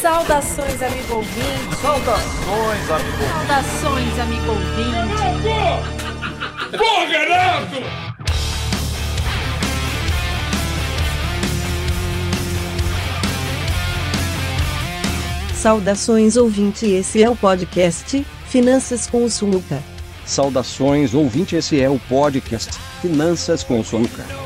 Saudações, amigo ouvinte. Saudações, amigo. Saudações, amigo ouvinte. Boa, garoto! Saudações ouvinte, esse é o podcast Finanças com o Sunuca. Saudações ouvinte, esse é o podcast Finanças com Sunuca.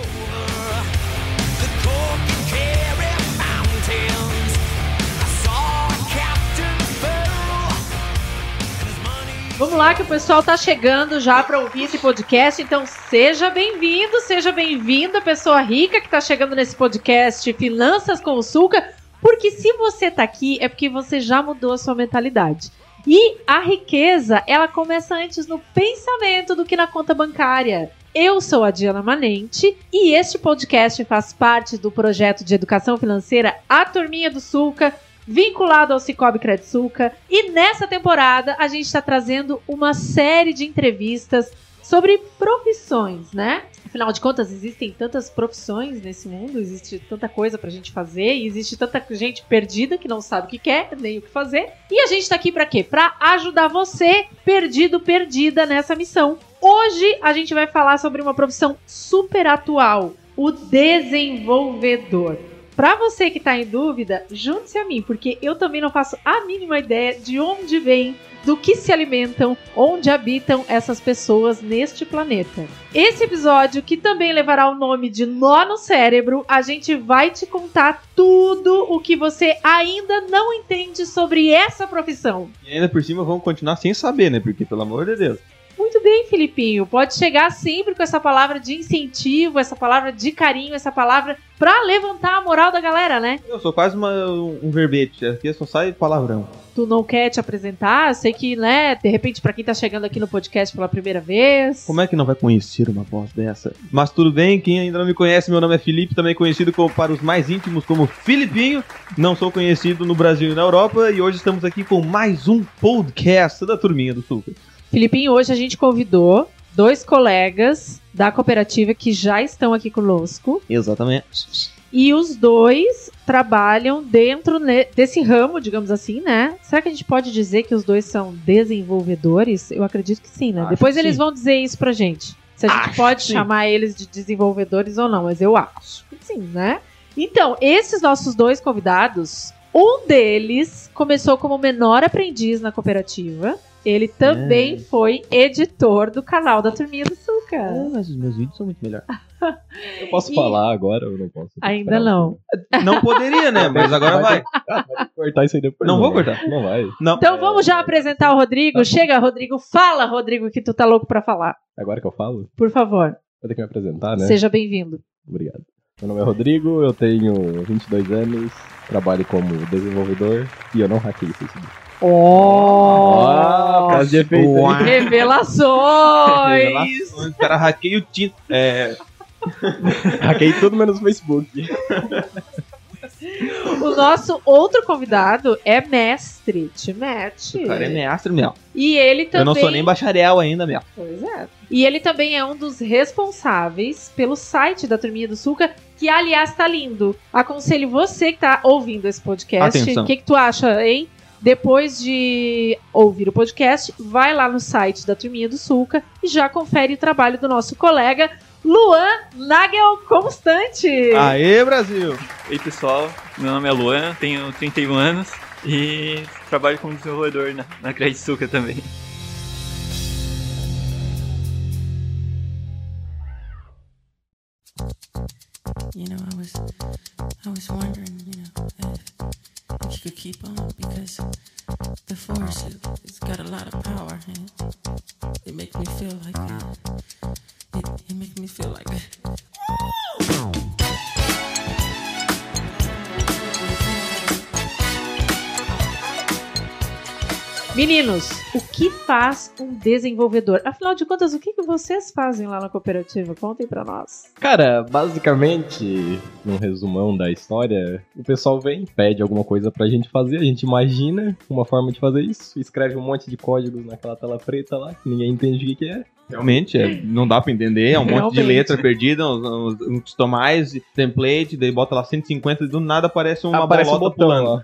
Vamos lá que o pessoal tá chegando já para ouvir esse podcast, então seja bem-vindo, seja bem-vinda, pessoa rica que tá chegando nesse podcast Finanças com o Suca, porque se você tá aqui é porque você já mudou a sua mentalidade. E a riqueza, ela começa antes no pensamento do que na conta bancária. Eu sou a Diana Manente e este podcast faz parte do projeto de educação financeira A Turminha do Sulca, vinculado ao Cicobi Credsuca. E nessa temporada a gente está trazendo uma série de entrevistas sobre profissões, né? Afinal de contas, existem tantas profissões nesse mundo, existe tanta coisa pra gente fazer, e existe tanta gente perdida que não sabe o que quer, nem o que fazer. E a gente tá aqui pra quê? Pra ajudar você, perdido, perdida nessa missão. Hoje a gente vai falar sobre uma profissão super atual, o desenvolvedor. Para você que está em dúvida, junte-se a mim, porque eu também não faço a mínima ideia de onde vem, do que se alimentam, onde habitam essas pessoas neste planeta. Esse episódio, que também levará o nome de Nó no Cérebro, a gente vai te contar tudo o que você ainda não entende sobre essa profissão. E ainda por cima vamos continuar sem saber, né? Porque, pelo amor de Deus. Muito bem, Filipinho. Pode chegar sempre com essa palavra de incentivo, essa palavra de carinho, essa palavra pra levantar a moral da galera, né? Eu sou quase uma- um verbete. Aqui só sai palavrão. Tu não quer te apresentar? Eu sei que, né, de repente, pra quem tá chegando aqui no podcast pela primeira vez. Como é que não vai conhecer uma voz dessa? Mas tudo bem, quem ainda não me conhece, meu nome é Felipe, também conhecido como, para os mais íntimos como Filipinho. Não sou conhecido no Brasil e na Europa. E hoje estamos aqui com mais um podcast da Turminha do Sul. Filipinho, hoje a gente convidou dois colegas da cooperativa que já estão aqui conosco. Exatamente. E os dois trabalham dentro desse ramo, digamos assim, né? Será que a gente pode dizer que os dois são desenvolvedores? Eu acredito que sim, né? Acho Depois eles sim. vão dizer isso pra gente. Se a gente Acho pode chamar eles de desenvolvedores ou não, mas eu acho que sim, né? Então, esses nossos dois convidados, um deles começou como menor aprendiz na cooperativa. Ele também É. foi editor do canal da Turminha do Suca. Ah, mas os meus vídeos são muito melhores. Eu posso E- falar agora ou não posso? Ainda não. Não poderia, né? Mas agora vai. Ah, vai cortar isso aí depois. Não vou vai. cortar. Não vai. Não. Então vamos já apresentar o Rodrigo. Chega, Rodrigo. Fala, Rodrigo, que tu tá louco pra falar. Agora que eu falo, Por favor, vou ter que me apresentar, né? seja bem-vindo. Obrigado. Meu nome é Rodrigo, eu tenho 22 anos, trabalho como desenvolvedor e eu não hackei esse vídeo. Oh! caso de. Revelações! Revelações, O cara hackeia o Tito. É, Hackei tudo menos o Facebook. o nosso outro convidado é mestre, te mete. o cara é mestre, meu. E ele também. Eu não sou nem bacharel ainda, meu. Pois é. E ele também é um dos responsáveis pelo site da Turminha do Suca, que aliás tá lindo. Aconselho você que tá ouvindo esse podcast. O que, que tu acha, hein? Depois de ouvir o podcast, vai lá no site da Turminha do Sulca e já confere o trabalho do nosso colega Luan Nagel Constante. Aê, Brasil! Oi pessoal, meu nome é Luan, tenho 31 anos e trabalho como desenvolvedor na, na Credsuca também. You know, I was, I was wondering, you know, if, if you could keep on because the force it, it's got a lot of power and it, it makes me feel like uh, it, it makes me feel like Meninos, o que faz um desenvolvedor? Afinal de contas, o que, que vocês fazem lá na cooperativa? Contem pra nós. Cara, basicamente, num resumão da história, o pessoal vem, pede alguma coisa pra gente fazer, a gente imagina uma forma de fazer isso, escreve um monte de códigos naquela tela preta lá, que ninguém entende o que, que é, Realmente, é, não dá pra entender, é um monte de Realmente. letra perdida, uns, uns, uns customize, template, daí bota lá 150 e do nada aparece uma Aparece um bolota botão pulando. lá.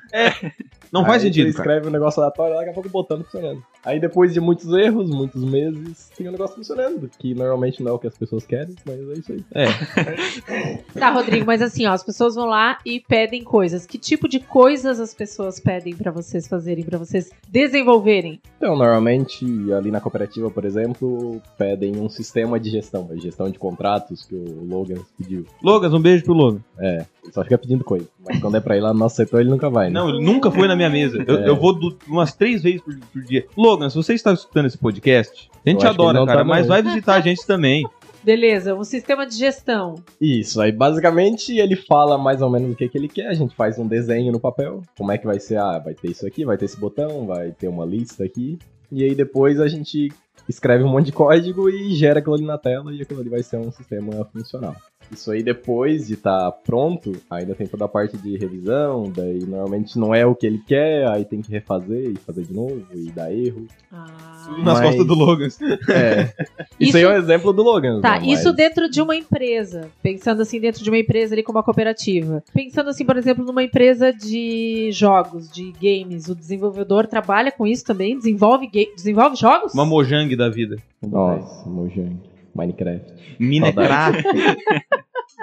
Não faz Aí sentido, Você cara. escreve um negócio aleatório, daqui a pouco o botão não funcionando. Aí depois de muitos erros, muitos meses, tem um negócio funcionando. Que normalmente não é o que as pessoas querem, mas é isso aí. Tá, Rodrigo, mas assim, ó, as pessoas vão lá e pedem coisas. Que tipo de coisas as pessoas pedem pra vocês fazerem, pra vocês desenvolverem? Então, normalmente, ali na cooperativa, por exemplo, pedem um sistema de gestão, a gestão de contratos que o Logan pediu. Logas, um beijo pro Logan. É, só fica pedindo coisa. Mas quando é pra ir lá no nosso setor, ele nunca vai, né? Não, ele nunca foi na minha mesa. Eu, É. eu vou do- umas três vezes por, por dia. Logan, se você está escutando esse podcast, a gente Eu adora, cara, tá, mas vai visitar a gente também. Beleza, um sistema de gestão. Isso, aí basicamente ele fala mais ou menos o que, que ele quer, a gente faz um desenho no papel, como é que vai ser, ah, vai ter isso aqui, vai ter esse botão, vai ter uma lista aqui, e aí depois a gente escreve um monte de código e gera aquilo ali na tela e aquilo ali vai ser um sistema funcional. Isso aí depois de estar pronto, ainda tem toda a parte de revisão, daí normalmente não é o que ele quer, aí tem que refazer e fazer de novo e dar erro. Ah. Tudo nas Mas- costas do Logan. É. Isso, Isso- aí é um exemplo do Logan. Tá, né, isso mas- dentro de uma empresa. Pensando assim, dentro de uma empresa ali como a cooperativa. Pensando assim, por exemplo, numa empresa de jogos, de games. O desenvolvedor trabalha com isso também? Desenvolve, desenvolve jogos? Uma Mojang da vida. Nossa, Mojang. Minecraft. Minecraft.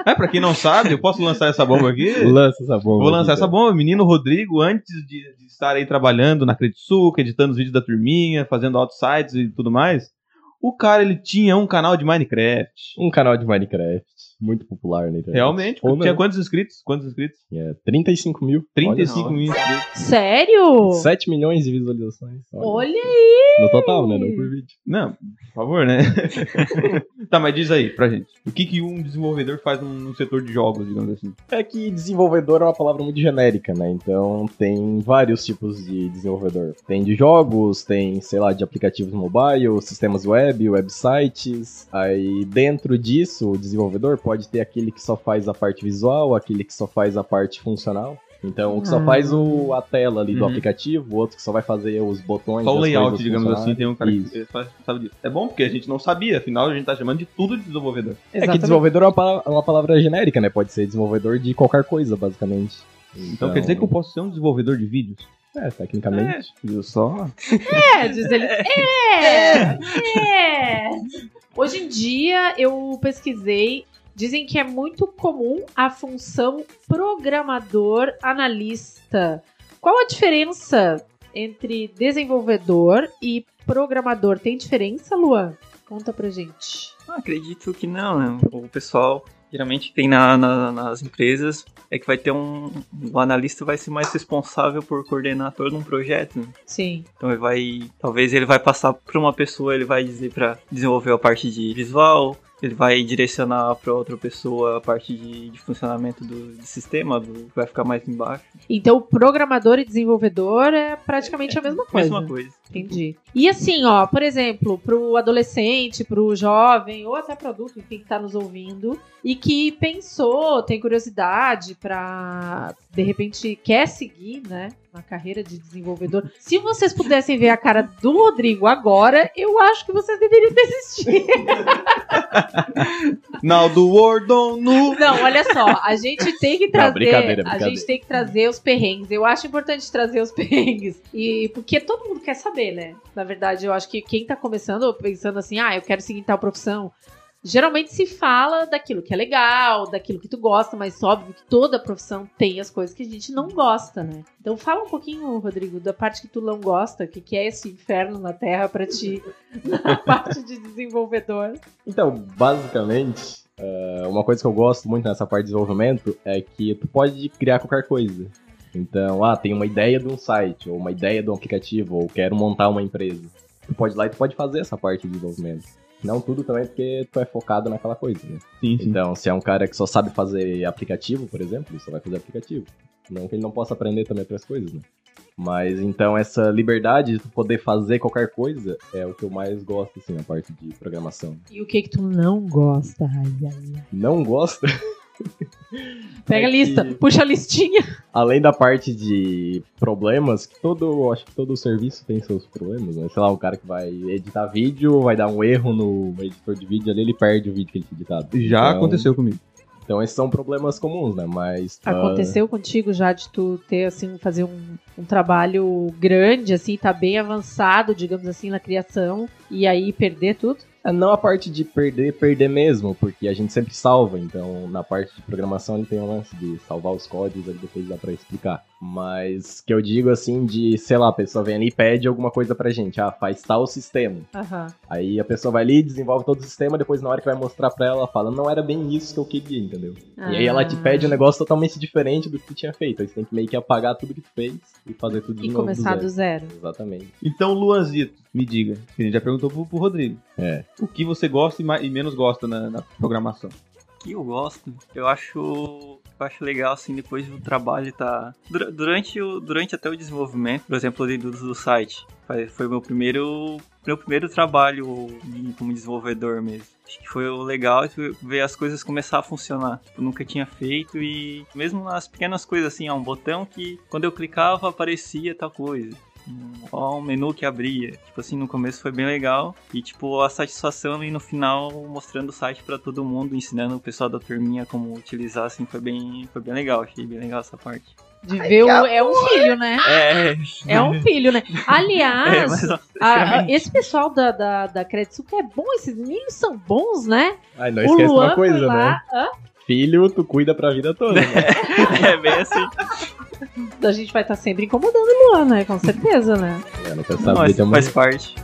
é, pra quem não sabe, eu posso lançar essa bomba aqui? Lança essa bomba. Vou lançar aqui, essa bomba. Menino Rodrigo, antes de, de estar aí trabalhando na Credsuca, editando os vídeos da turminha, fazendo outsides e tudo mais, o cara, ele tinha um canal de Minecraft. Um canal de Minecraft. Muito popular na internet. Realmente. Ou Tinha não. quantos inscritos? Quantos inscritos? É, 35 mil. 35 Olha. mil inscritos. Sério? 7 milhões de visualizações. Olha aí! No total, né? Não por vídeo. Não, por favor, né? tá, mas diz aí pra gente. O que, que um desenvolvedor faz num setor de jogos, digamos assim? É que desenvolvedor é uma palavra muito genérica, né? Então tem vários tipos de desenvolvedor. Tem de jogos, tem, sei lá, de aplicativos mobile, sistemas web, websites. Aí dentro disso, o desenvolvedor pode ter aquele que só faz a parte visual, aquele que só faz a parte funcional. Então, o que só Ah. faz o, a tela ali do Uhum. aplicativo, o outro que só vai fazer os botões. Só o layout, digamos assim, tem um cara Isso. que sabe disso. É bom porque a gente não sabia, afinal a gente tá chamando de tudo de desenvolvedor. É que desenvolvedor é uma palavra, é uma palavra genérica, né? Pode ser desenvolvedor de qualquer coisa, basicamente. Então, quer dizer que eu posso ser um desenvolvedor de vídeos? É, tecnicamente. Viu só? É, diz ele. É! É! Hoje em dia eu pesquisei. Dizem que é muito comum a função programador analista. Qual a diferença entre desenvolvedor e programador? Tem diferença, Luan? Conta pra gente. Ah, acredito que não, né? O pessoal geralmente tem na, na- nas empresas é que vai ter um. O analista vai ser mais responsável por coordenar todo um projeto. né? Sim. Então ele vai. Talvez ele vai passar para uma pessoa, ele vai dizer para desenvolver a parte de visual, ele vai direcionar para outra pessoa a parte de, de funcionamento do, do sistema, do, vai ficar mais embaixo. Então, programador e desenvolvedor é praticamente a mesma coisa. Mesma coisa. Entendi. E assim, ó, por exemplo, pro adolescente, pro jovem, ou até pro adulto, enfim, que tá nos ouvindo, e que pensou, tem curiosidade pra, de repente, quer seguir, né, na carreira de desenvolvedor. Se vocês pudessem ver a cara do Rodrigo agora, eu acho que vocês deveriam desistir. Now know. Não, olha só, a gente tem que trazer, brincadeira, a brincadeira. gente tem que trazer os perrengues. Eu acho importante trazer os perrengues e porque todo mundo quer saber, né? Na verdade, eu acho que quem tá começando pensando assim, ah, eu quero seguir tal profissão, geralmente se fala daquilo que é legal, daquilo que tu gosta, mas óbvio que toda profissão tem as coisas que a gente não gosta, né? Então fala um pouquinho, Rodrigo, da parte que tu não gosta, o que, que é esse inferno na Terra pra ti, na parte de desenvolvedor. Então, basicamente, é, uma coisa que eu gosto muito nessa parte de desenvolvimento é que tu pode criar qualquer coisa. Então, ah, tem uma ideia de um site, ou uma ideia de um aplicativo, ou quero montar uma empresa. Tu pode ir lá e tu pode fazer essa parte de desenvolvimento. Não tudo também porque tu é focado naquela coisa, né? Sim, sim. Então, se é um cara que só sabe fazer aplicativo, por exemplo, ele só vai fazer aplicativo. Não que ele não possa aprender também outras coisas, né? Mas então essa liberdade de tu poder fazer qualquer coisa é o que eu mais gosto, assim, na parte de programação. E o que que tu não gosta, ai, ai, ai. Não gosta? Pega a É lista, que- puxa a listinha. Além da parte de problemas, que todo, acho que todo serviço tem seus problemas, né? Sei lá, um cara que vai editar vídeo, vai dar um erro no editor de vídeo ali, ele perde o vídeo que ele tinha editado. Já Então- aconteceu comigo. Então esses são problemas comuns, né? Mas. ah, Aconteceu contigo já de tu ter, assim, fazer um, um trabalho grande, assim, tá bem avançado, digamos assim, na criação, e aí perder tudo? É, Não a parte de perder, perder mesmo, porque a gente sempre salva, então na parte de programação ele tem um lance de salvar os códigos, ali depois dá pra explicar. Mas que eu digo assim de, sei lá, a pessoa vem ali e pede alguma coisa pra gente, ah, faz tal sistema. Aham. Aí a pessoa vai ali, desenvolve todo o sistema, depois na hora que vai mostrar pra ela, ela fala, não era bem isso que eu queria, entendeu? E aí ela te Ah. pede um negócio totalmente diferente do que tu tinha feito. Aí você tem que meio que apagar tudo que tu fez e fazer tudo de E novo. começar do do zero. zero. Exatamente. Então, Luanzito, me diga. que A gente já perguntou pro, pro Rodrigo. É. O que você gosta e, mais- e menos gosta na, na programação? que eu gosto, eu acho, eu acho legal assim depois do trabalho tá dura- durante o durante até o desenvolvimento, por exemplo, do, do site. Foi, meu primeiro meu primeiro trabalho como desenvolvedor mesmo. Acho que foi legal ver as coisas começar a funcionar. Eu nunca tinha feito e mesmo nas pequenas coisas assim, ó, um botão que quando eu clicava aparecia tal coisa. Um- Ó, um menu que abria. Tipo assim, no começo foi bem legal. E, tipo, a satisfação e no final mostrando o site pra todo mundo, ensinando o pessoal da turminha como utilizar, assim, foi bem, foi bem legal. Achei bem legal essa parte. De ver o, é um filho, né? É, É um filho, né? é Aliás, ó, a- a- esse pessoal da, da, da que é bom, esses meninos são bons, né? Ai, não o esquece Luan uma coisa, foi né? lá, hã? Filho, tu cuida pra vida toda, né? é bem assim. A gente vai estar sempre incomodando o Luan, né? Com certeza, né? É, não quero saber também. faz parte.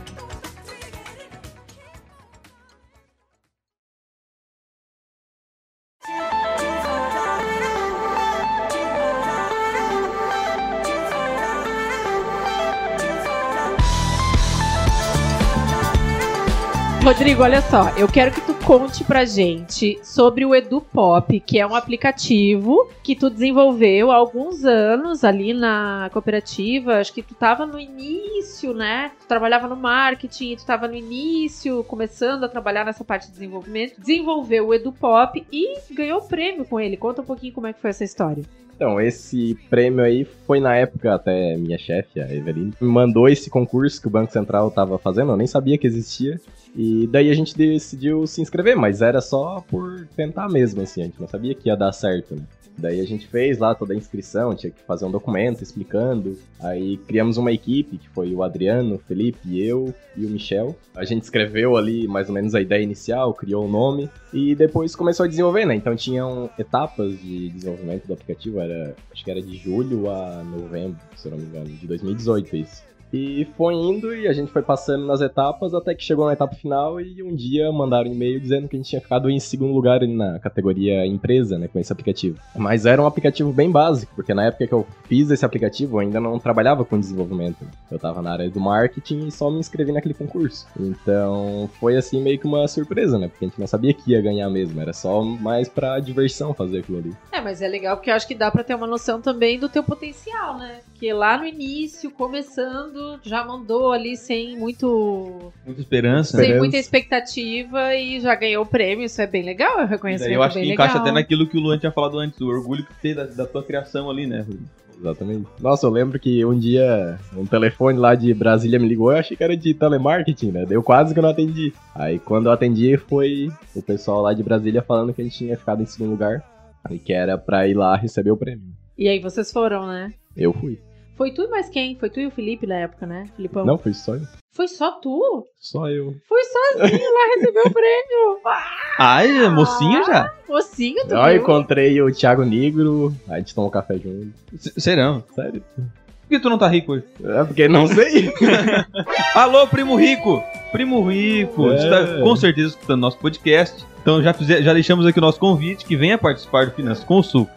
Rodrigo, olha só, eu quero que tu conte pra gente sobre o EduPop, que é um aplicativo que tu desenvolveu há alguns anos ali na cooperativa. Acho que tu tava no início, né? Tu trabalhava no marketing, tu tava no início, começando a trabalhar nessa parte de desenvolvimento. Desenvolveu o EduPop e ganhou prêmio com ele. Conta um pouquinho como é que foi essa história. Então, esse prêmio aí foi na época, até minha chefe, a Eveline, me mandou esse concurso que o Banco Central tava fazendo, eu nem sabia que existia. E daí a gente decidiu se inscrever, mas era só por tentar mesmo, assim, a gente não sabia que ia dar certo, né? Daí a gente fez lá toda a inscrição, tinha que fazer um documento explicando. Aí criamos uma equipe, que foi o Adriano, o Felipe, eu e o Michel. A gente escreveu ali mais ou menos a ideia inicial, criou o nome e depois começou a desenvolver, né? Então tinham etapas de desenvolvimento do aplicativo, era, acho que era de julho a novembro, se eu não me engano, de 2018 isso. E foi indo e a gente foi passando nas etapas até que chegou na etapa final e um dia mandaram um e-mail dizendo que a gente tinha ficado em segundo lugar na categoria empresa, né, com esse aplicativo. Mas era um aplicativo bem básico, porque na época que eu fiz esse aplicativo eu ainda não trabalhava com desenvolvimento. Eu tava na área do marketing e só me inscrevi naquele concurso. Então foi assim meio que uma surpresa, né, porque a gente não sabia que ia ganhar mesmo, era só mais pra diversão fazer aquilo ali. É, mas é legal porque eu acho que dá pra ter uma noção também do teu potencial, né? Porque lá no início, começando, já mandou ali sem muito. Muita esperança. sem Esperança. muita expectativa e já ganhou o prêmio. Isso é bem legal, é Daí reconhecimento eu acho bem que legal. encaixa até naquilo que o Luan tinha falado antes, o orgulho que tem da, da tua criação ali, né, Rodrigo? Exatamente. Nossa, eu lembro que um dia um telefone lá de Brasília me ligou, eu achei que era de telemarketing, né? Deu quase que eu não atendi. Aí quando eu atendi foi o pessoal lá de Brasília falando que a gente tinha ficado em segundo lugar e que era pra ir lá receber o prêmio. E aí vocês foram, né? Eu fui. Foi tu e mais quem? Foi tu e o Felipe na época, né? Filipão? Não, foi só eu. Foi só tu? Só eu. Foi sozinho lá receber o prêmio. Ai, mocinha já? Mocinho, tu Aí eu viu? encontrei o Thiago Negro, a gente tomou café junto. Serão. Sério? Por que tu não tá rico hoje? É porque não sei. Alô, primo rico! Primo rico! É. Você tá com certeza escutando nosso podcast. Então já, fize- já deixamos aqui o nosso convite que venha participar do Finanças com o Sul.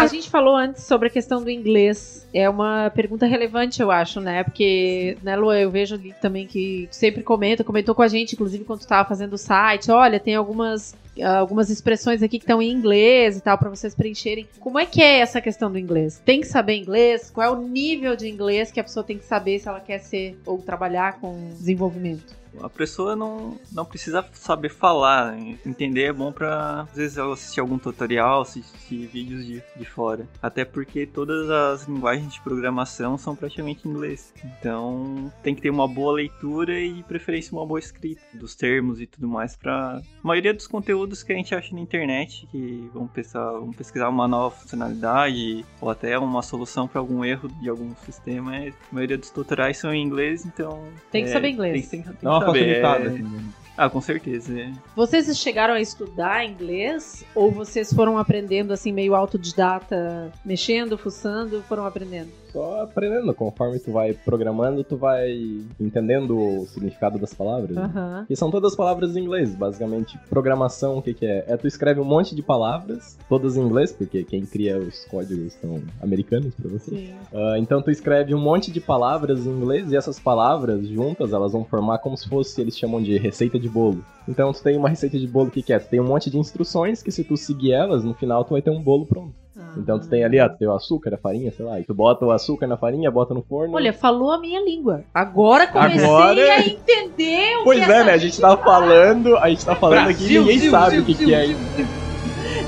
A gente falou antes sobre a questão do inglês. É uma pergunta relevante, eu acho, né? Porque, né, Luan, eu vejo ali também que sempre comenta, comentou com a gente, inclusive quando tu tava fazendo o site. Olha, tem algumas, algumas expressões aqui que estão em inglês e tal, pra vocês preencherem. Como é que é essa questão do inglês? Tem que saber inglês? Qual é o nível de inglês que a pessoa tem que saber se ela quer ser ou trabalhar com desenvolvimento? A pessoa não, não precisa saber falar, entender é bom pra, às vezes, eu assistir algum tutorial, assistir vídeos de, de fora. Até porque todas as linguagens de programação são praticamente em inglês. Então, tem que ter uma boa leitura e, de preferência, uma boa escrita dos termos e tudo mais pra... A maioria dos conteúdos que a gente acha na internet, que vão pesquisar, vão pesquisar uma nova funcionalidade ou até uma solução para algum erro de algum sistema, é- a maioria dos tutoriais são em inglês, então... Tem que é, saber inglês. Tem, tem, tem que saber, facilitada. é- assim, né? Ah, com certeza. é. Vocês chegaram a estudar inglês ou vocês foram aprendendo assim meio autodidata, mexendo, fuçando, foram aprendendo? Só aprendendo, conforme tu vai programando, tu vai entendendo o significado das palavras. né? Aham. E são todas palavras em inglês, basicamente. Programação, o que que é? É tu escreve um monte de palavras, todas em inglês, porque quem cria os códigos são americanos pra você. Sim. Ah, então tu escreve um monte de palavras em inglês e essas palavras juntas, elas vão formar como se fosse, eles chamam de receita de bolo. Então tu tem uma receita de bolo, o que que é? Tu tem um monte de instruções que se tu seguir elas, no final tu vai ter um bolo pronto. Ah. Então tu tem ali, ó, tu tem o açúcar, a farinha, sei lá, e tu bota o açúcar na farinha, bota no forno. Olha, falou a minha língua. Agora comecei Agora- a entender o Pois que é, essa né? A gente tá falando, a gente tá falando aqui e Brasil, ninguém Brasil, sabe o Brasil, que, que é. Brasil.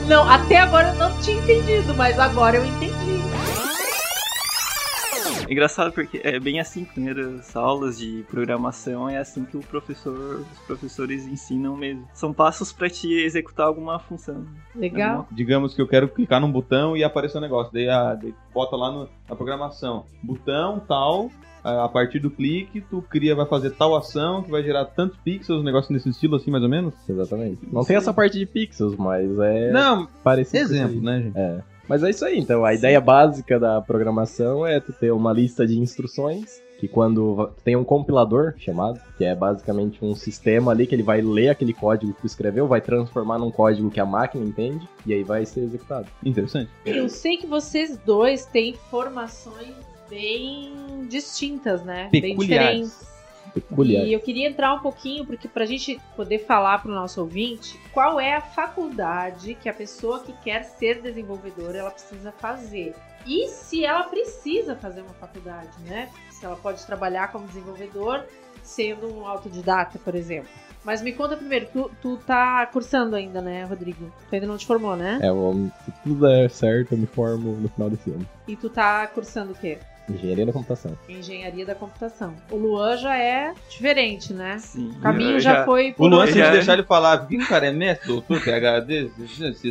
Não, até agora eu não tinha entendido, mas agora eu entendi. Engraçado porque é bem assim, primeiras aulas de programação é assim que o professor, os professores ensinam mesmo. São passos para te executar alguma função. Legal. Digamos que eu quero clicar num botão e aparecer um negócio. Daí, ah, daí bota lá no- na programação. Botão tal. A a partir do clique, tu cria, vai fazer tal ação que vai gerar tantos pixels, um negócio nesse estilo assim, mais ou menos? Exatamente. Não tem essa parte de pixels, mas é Não, parecido. exemplo, né, gente? Mas é isso aí, então. A ideia básica da programação é tu ter uma lista de instruções. Que quando tem um compilador chamado, que é basicamente um sistema ali que ele vai ler aquele código que tu escreveu, vai transformar num código que a máquina entende, e aí vai ser executado. Interessante. Eu sei que vocês dois têm formações bem distintas, né? Bem Peculiares. diferentes. Peculiar. E eu queria entrar um pouquinho, porque pra gente poder falar pro nosso ouvinte, qual é a faculdade que a pessoa que quer ser desenvolvedora ela precisa fazer. E se ela precisa fazer uma faculdade, né? Se ela pode trabalhar como desenvolvedor sendo um autodidata, por exemplo. Mas me conta primeiro, tu, tu tá cursando ainda, né, Rodrigo? Tu ainda não te formou, né? É, eu- se tudo der certo, eu me formo no final desse ano. E tu tá cursando o quê? Engenharia da computação. Engenharia da computação. O Luan já é diferente, né? Sim. O caminho eu já, foi O por Luan, se a já- gente deixar ele falar, que o cara é mestre, doutor, PHD,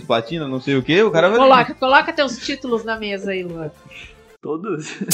platina, não sei o que, o cara vai. Coloca, coloca teus títulos na mesa aí, Luan. Todos.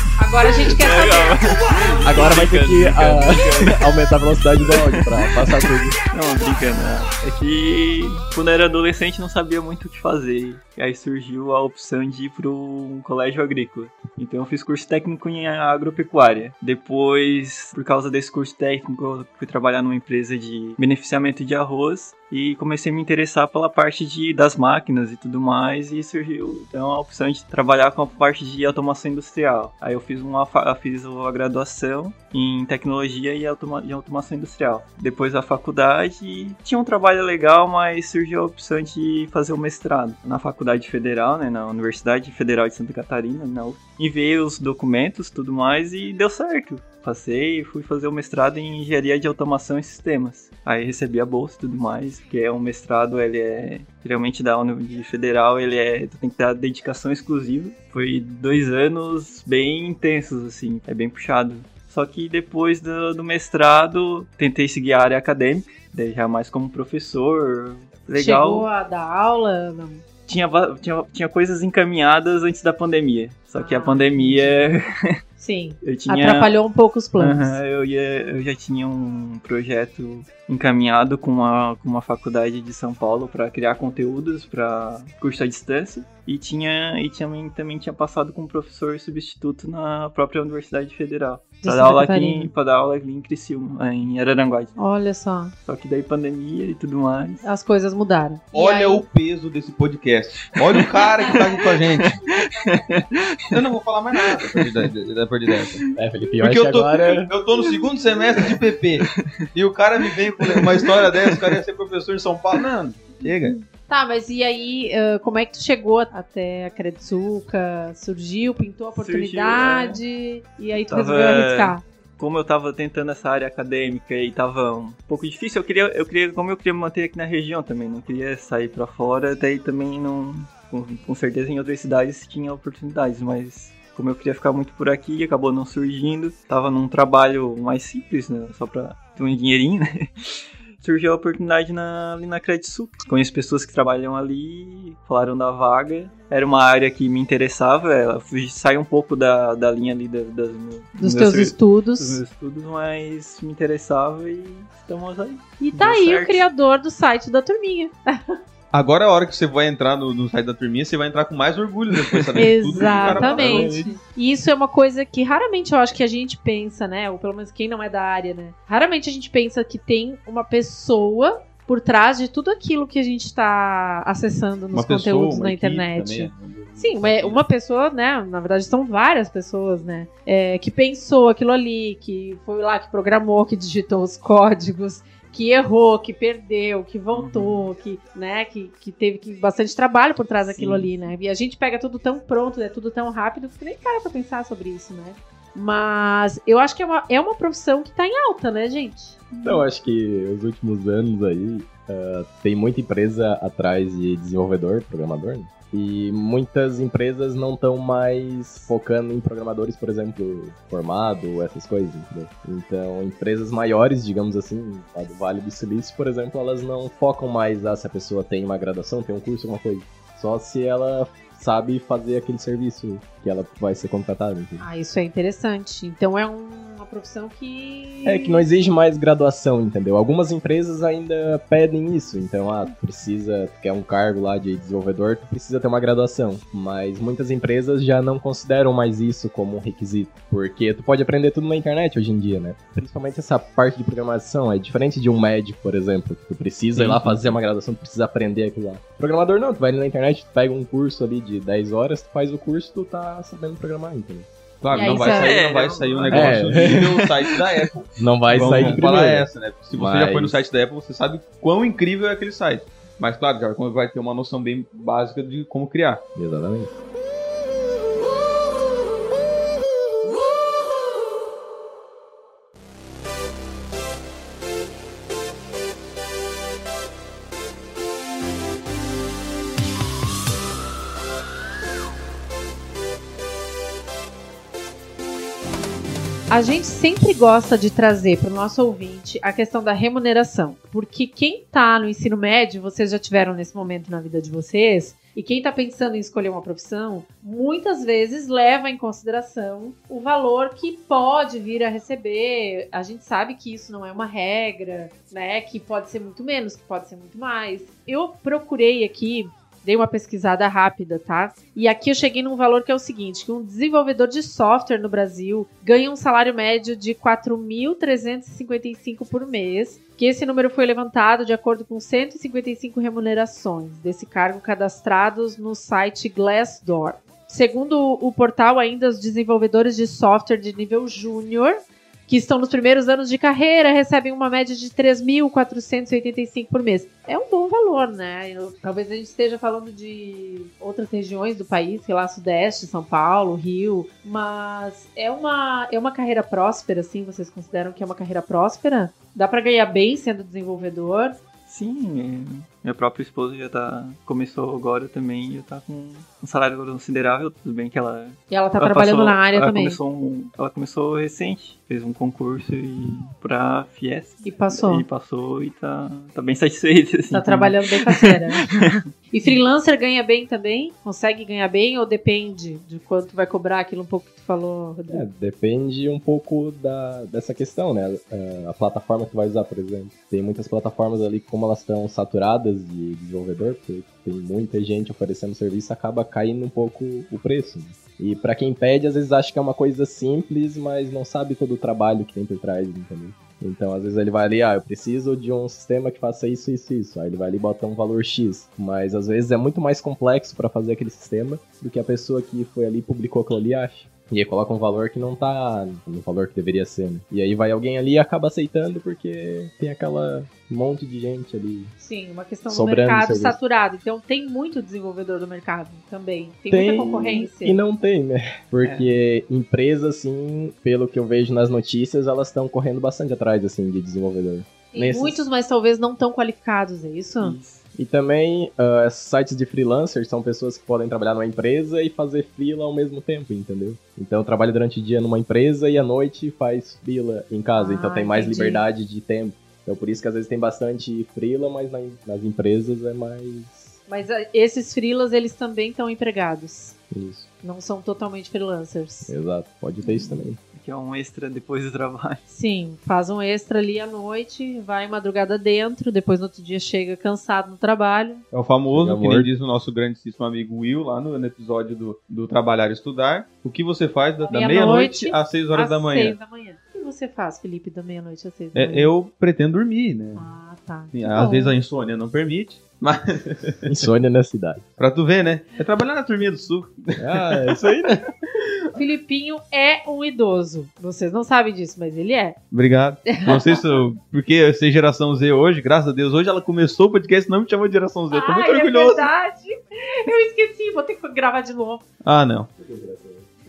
Agora a gente quer saber. Agora vai ter que Brincando, ah, aumentar a velocidade do áudio pra passar tudo. Não, brincando. né? É que quando eu era adolescente não sabia muito o que fazer. E aí surgiu a opção de ir para um colégio agrícola. Então eu fiz curso técnico em agropecuária. Depois, por causa desse curso técnico, eu fui trabalhar numa empresa de beneficiamento de arroz e comecei a me interessar pela parte de, das máquinas e tudo mais e surgiu então a opção de trabalhar com a parte de automação industrial. Aí eu fiz uma fiz a graduação em tecnologia e, automa e automação industrial. Depois a faculdade tinha um trabalho legal, mas surgiu a opção de fazer o mestrado na faculdade federal, né, na Universidade Federal de Santa Catarina, na UF. Enviei os documentos, tudo mais e deu certo. Passei e fui fazer o mestrado em engenharia de automação e sistemas. Aí recebi a bolsa e tudo mais, porque é um mestrado, ele é geralmente da Universidade Federal, ele é tu tem que ter dedicação exclusiva. Foi dois anos bem intensos assim, é bem puxado. Só que depois do, do mestrado, tentei seguir a área acadêmica, daí já mais como professor. Legal Chegou a dar aula? Não. tinha, tinha, tinha coisas encaminhadas antes da pandemia. Só que a Ah, pandemia Sim. eu tinha. Atrapalhou um pouco os planos. Aham, eu, ia, eu já tinha um projeto encaminhado com uma, com uma faculdade de São Paulo para criar conteúdos para curso à distância. E tinha e também, também tinha passado com um professor substituto na própria Universidade Federal. De Para dar, aula aqui, em- pra dar aula aqui em Criciúma, em Araranguá. Olha só, Só que daí pandemia e tudo mais. as coisas mudaram. Olha aí- o peso desse podcast. Olha o cara que tá aqui com a gente. Eu não vou falar mais nada partir da- a partir dessa. É, Felipe, eu Porque que eu tô, agora. eu tô no segundo semestre de PP. E o cara me vem com uma história dessa, o cara ia ser professor em São Paulo. Não, chega. Tá, mas e aí, ah, como é que tu chegou até a Credsuca? Surgiu, pintou a Surgiu, oportunidade e aí tu Tava- resolveu arriscar. Como eu tava tentando essa área acadêmica e tava um pouco difícil, eu queria, eu queria, como eu queria me manter aqui na região também, não queria sair pra fora, daí também não, com, com certeza em outras cidades tinha oportunidades, mas como eu queria ficar muito por aqui, acabou não surgindo. Tava num trabalho mais simples, né, só pra ter um dinheirinho, né? Surgiu a oportunidade na, ali na Credsul. Conheço pessoas que trabalham ali, falaram da vaga. Era uma área que me interessava, ela fui- sai um pouco da, da linha ali da- das, Dos meus teus ser- estudos. dos meus estudos, mas me interessava e estamos aí. E tá Deu aí o certo. criador do site da turminha. Agora é a hora que você vai entrar no, no site da turminha, você vai entrar com mais orgulho depois, sabendo tudo que o cara passou. Exatamente. E isso é uma coisa que raramente eu acho que a gente pensa, né? Ou pelo menos quem não é da área, né? Raramente a gente pensa que tem uma pessoa por trás de tudo aquilo que a gente está acessando nos Uma pessoa, conteúdos uma na internet. né? Sim, uma, uma pessoa, né? Na verdade, são várias pessoas, né? é, que pensou aquilo ali, que foi lá, que programou, que digitou os códigos, que errou, que perdeu, que voltou, que, né, que, que teve que, bastante trabalho por trás daquilo Sim. ali, né? E a gente pega tudo tão pronto, é tudo tão rápido, que nem para pra pensar sobre isso, né? Mas eu acho que é uma, é uma profissão que tá em alta, né, gente? Então, acho que os últimos anos aí ah, tem muita empresa atrás de desenvolvedor, programador, né? E muitas empresas não estão mais focando em programadores, por exemplo, formado, essas coisas, entendeu? Então, empresas maiores, digamos assim, lá do Vale do Silício, por exemplo, elas não focam mais ah, se a pessoa tem uma graduação, tem um curso, alguma coisa. Só se ela sabe fazer aquele serviço que ela vai ser contratada, entendeu? Ah, isso é interessante. Então é um- uma profissão que. É que não exige mais graduação, entendeu? Algumas empresas ainda pedem isso. Então, ah, tu precisa, tu quer um cargo lá de desenvolvedor, tu precisa ter uma graduação. Mas muitas empresas já não consideram mais isso como um requisito. Porque tu pode aprender tudo na internet hoje em dia, né? Principalmente essa parte de programação. É diferente de um médico, por exemplo. que Tu precisa ir lá Sim. fazer uma graduação, tu precisa aprender aquilo lá. Programador não, tu vai ali na internet, tu pega um curso ali de 10 horas, tu faz o curso, tu tá sabendo programar, entendeu? Claro, não vai, sair, não vai sair um negócio É. site da Apple. Não vai Vamos sair de falar primeira. essa, né? Se você já foi no Mas- site da Apple, você sabe quão incrível é aquele site. Mas claro, já vai ter uma noção bem básica de como criar. Exatamente. A gente sempre gosta de trazer para o nosso ouvinte a questão da remuneração, porque quem está no ensino médio, vocês já tiveram nesse momento na vida de vocês, e quem está pensando em escolher uma profissão, muitas vezes leva em consideração o valor que pode vir a receber. A gente sabe que isso não é uma regra, né? Que pode ser muito menos, que pode ser muito mais. Eu procurei aqui Dei uma pesquisada rápida, tá? E aqui eu cheguei num valor que é o seguinte: que um desenvolvedor de software no Brasil ganha um salário médio de 4.355 por mês. Que esse número foi levantado de acordo com 155 remunerações desse cargo cadastrados no site Glassdoor. Segundo o portal, ainda os desenvolvedores de software de nível júnior que estão nos primeiros anos de carreira recebem uma média de 3.485 por mês. É um bom valor, né? Eu- talvez a gente esteja falando de outras regiões do país, sei lá, Sudeste, São Paulo, Rio, mas é uma, é uma carreira próspera, assim? Vocês consideram que é uma carreira próspera? Dá pra ganhar bem sendo desenvolvedor? Sim, é, minha própria esposa já tá. Começou agora também, já tá com um salário considerável, tudo bem que ela. E ela tá ela trabalhando passou- na área ela também. Começou um- ela começou recente, fez um concurso e pra Fies. E passou. E passou e tá, tá bem satisfeita. Assim, Tá também. trabalhando bem faceira. e freelancer ganha bem também? Consegue ganhar bem ou depende de quanto vai cobrar aquilo um pouco que tu falou, Rodrigo? É, depende um pouco da, dessa questão, né? É, A plataforma que tu vai usar, por exemplo. Tem muitas plataformas ali como elas estão saturadas de desenvolvedor, porque tem muita gente oferecendo serviço, acaba caindo um pouco o preço. né? E pra quem pede, às vezes acha que é uma coisa simples, mas não sabe todo o trabalho que tem por trás, entendeu? Então, às vezes ele vai ali, ah, eu preciso de um sistema que faça isso, isso, isso. Aí ele vai ali e bota um valor X. Mas às vezes é muito mais complexo pra fazer aquele sistema do que a pessoa que foi ali e publicou aquilo ali acha. E aí coloca um valor que não tá no valor que deveria ser, né? E aí vai alguém ali e acaba aceitando porque tem aquela um monte de gente ali. Sim, uma questão do mercado saturado. Então tem muito desenvolvedor do mercado também. Tem, Tem muita concorrência. E não tem, né? Porque empresas, assim, pelo que eu vejo nas notícias, elas estão correndo bastante atrás, assim, de desenvolvedor. Tem nesses- muitos, mas talvez não tão qualificados, é isso? E também, ah, sites de freelancers são pessoas que podem trabalhar numa empresa e fazer freela ao mesmo tempo, entendeu? Então trabalha durante o dia numa empresa e à noite faz freela em casa. Ah, então tem mais entendi. liberdade de tempo. Então por isso que às vezes tem bastante freela, mas na- nas empresas é mais Mas ah, esses freelas, eles também estão empregados. isso. Não são totalmente freelancers. Exato. Pode ter isso também. Que é um extra depois do trabalho. Sim, faz um extra ali à noite, vai madrugada dentro, depois no outro dia chega cansado no trabalho. É o famoso, que nem diz o nosso grandíssimo amigo Will lá no, no episódio do, do Trabalhar e Estudar. O que você faz da, da Meia-noite meia-noite às 6 horas às da manhã? seis da manhã. Que você faz, Felipe, da meia-noite às seis da É, eu pretendo dormir, né? Ah, tá. Sim, às bom. vezes a insônia não permite. Mas, Insônia na cidade. pra tu ver, né? É trabalhar na turminha do sul. Ah, é isso aí, né? Filipinho é um idoso. Vocês não sabem disso, mas ele é. Obrigado. Não sei se eu. Porque eu sei geração Z hoje, graças a Deus. Hoje ela começou o podcast e não me chamou de geração Z. Eu tô muito Ai, orgulhoso. É verdade. Eu esqueci, vou ter que gravar de novo. ah, não.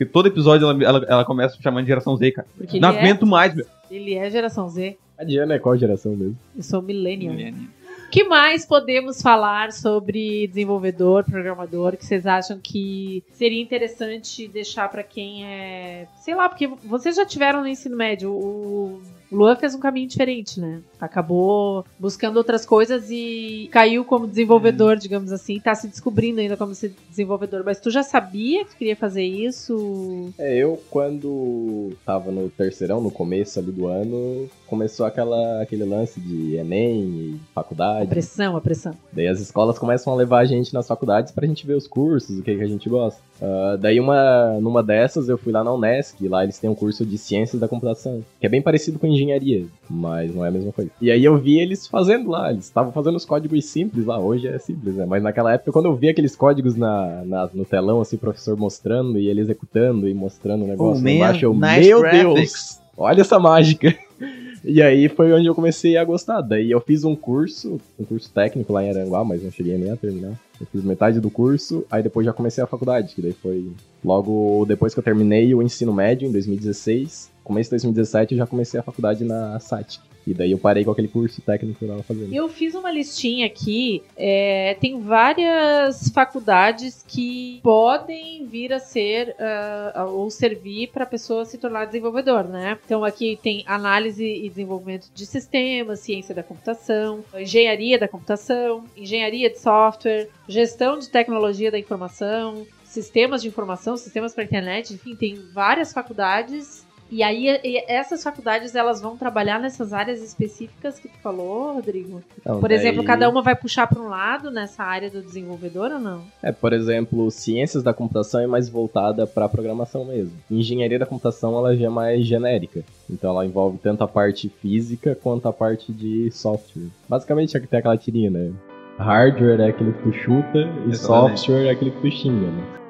Porque todo episódio ela, ela, ela começa chamando de geração Z, cara. Porque não ele, é, aguento mais, meu. ele é geração Z. A Diana é qual geração mesmo? Eu sou millennial. Millennium. O que mais podemos falar sobre desenvolvedor, programador, que vocês acham que seria interessante deixar pra quem é. Sei lá, porque vocês já tiveram no ensino médio. O Luan fez um caminho diferente, né? Acabou buscando outras coisas e caiu como desenvolvedor, digamos assim. Tá se descobrindo ainda como desenvolvedor. Mas tu já sabia que queria fazer isso? É, eu quando tava no terceirão, no começo ali do ano, começou aquela, aquele lance de Enem e A faculdade. pressão, a pressão. Daí as escolas começam a levar a gente nas faculdades pra gente ver os cursos, o que, que a gente gosta. Ah, daí uma, numa dessas eu fui lá na Unesc, e lá eles têm um curso de Ciências da Computação, que é bem parecido com engenharia, mas não é a mesma coisa. E aí eu vi eles fazendo lá, eles estavam fazendo os códigos simples lá, hoje é simples, né? Mas naquela época, quando eu vi aqueles códigos na, na- no telão, assim, o professor mostrando e ele executando e mostrando o negócio Oh, lá man, embaixo, eu, nice meu graphics." Deus, olha essa mágica. E aí foi onde eu comecei a gostar. Daí eu fiz um curso, um curso técnico lá em Aranguá, mas não cheguei nem a terminar. Eu fiz metade do curso, aí depois já comecei a faculdade, que daí foi logo depois que eu terminei o ensino médio, em 2016. Começo de 2017 eu já comecei a faculdade na SATIC. E daí eu parei com aquele curso técnico que eu tava fazendo. Eu fiz uma listinha aqui. é, tem várias faculdades que podem vir a ser ah, ou servir para a pessoa se tornar desenvolvedor, né? Então aqui tem análise e desenvolvimento de sistemas, ciência da computação, engenharia da computação, engenharia de software, gestão de tecnologia da informação, sistemas de informação, sistemas para internet, enfim, tem várias faculdades e aí, e- essas faculdades, elas vão trabalhar nessas áreas específicas que tu falou, Rodrigo? Então, Por exemplo, daí- cada uma vai puxar para um lado nessa área do desenvolvedor ou não? É, por exemplo, ciências da computação é mais voltada para programação mesmo. Engenharia da computação ela já é mais genérica. Então ela envolve tanto a parte física quanto a parte de software. Basicamente é que tem aquela tirinha, né? Hardware é aquele que tu chuta e Exatamente. software é aquele que tu xinga, né?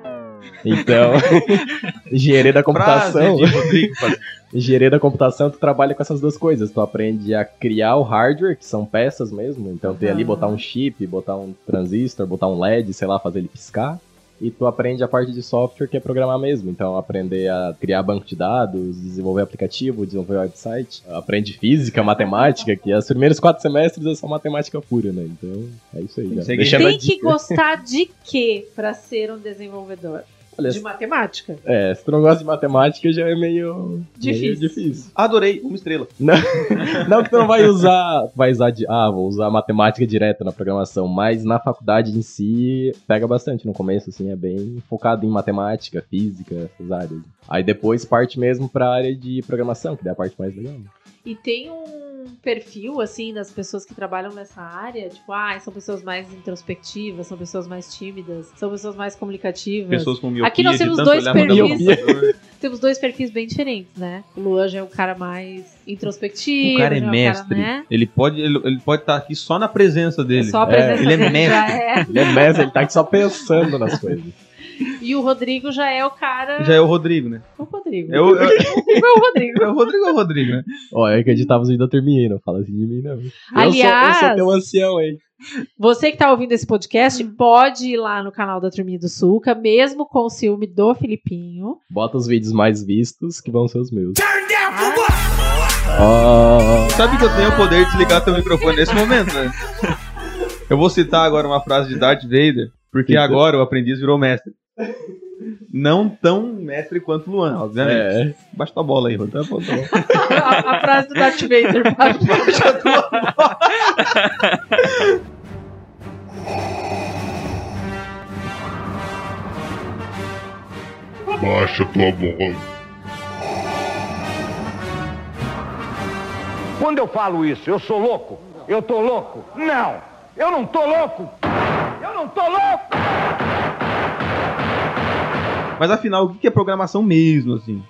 Então, engenharia da computação. Engenharia da computação, tu trabalha com essas duas coisas. Tu aprende a criar o hardware, que são peças mesmo. Então, tem ali botar um chip, botar um transistor, botar um LED, sei lá, fazer ele piscar. E tu aprende a parte de software, que é programar mesmo. Então, aprender a criar banco de dados, desenvolver aplicativo, desenvolver website. Aprende física, matemática, que os primeiros quatro semestres é só matemática pura, né? Então, é isso aí. Tem já. que Tem que gostar de quê para ser um desenvolvedor? Olha, De matemática. é, se tu não gosta de matemática, já é meio Difícil. meio difícil. Adorei, uma estrela. Não que tu não vai usar, vai usar de, ah, vou usar matemática direta na programação, mas na faculdade em si pega bastante no começo, assim, é bem focado em matemática, física, essas áreas. Aí depois parte mesmo pra área de programação, que é a parte mais legal. E tem um perfil, assim, das pessoas que trabalham nessa área? Tipo, ah, são pessoas mais introspectivas, são pessoas mais tímidas, são pessoas mais comunicativas. Pessoas com miopia Aqui nós temos dois perfis. Temos dois perfis bem diferentes, né? O Luan já é o cara mais introspectivo. O cara é já mestre. né? Ele pode ele, ele pode estar aqui só na presença dele. Só a presença ele é dele mestre. já é. Ele é mestre, ele tá aqui só pensando nas coisas. E o Rodrigo já é o cara. Já é o Rodrigo, né? o Rodrigo. É o, é, O Rodrigo é o Rodrigo. é o Rodrigo é o Rodrigo, né? Ó, é que editava os vídeos da Terminei, não fala assim de mim, não. Aliás- eu sou, eu sou teu ancião, hein? Você que tá ouvindo esse podcast, pode ir lá no canal da Turminha do Sulca, mesmo com o ciúme do Filipinho. Bota os vídeos mais vistos que vão ser os meus. Ah, Sabe que eu tenho o poder de desligar teu microfone nesse momento, né? Eu vou citar agora uma frase de Darth Vader, porque Eita. agora o aprendiz virou mestre. Não tão mestre quanto o Luan, obviamente. é. Baixa tua bola aí, Rodrigo. Tá tá a, a frase do Darth Vader. Baixa tua bola. Quando eu falo isso, eu sou louco? Eu tô louco? Não! Eu não tô louco! Eu não tô louco! Mas afinal, o que é programação mesmo, assim?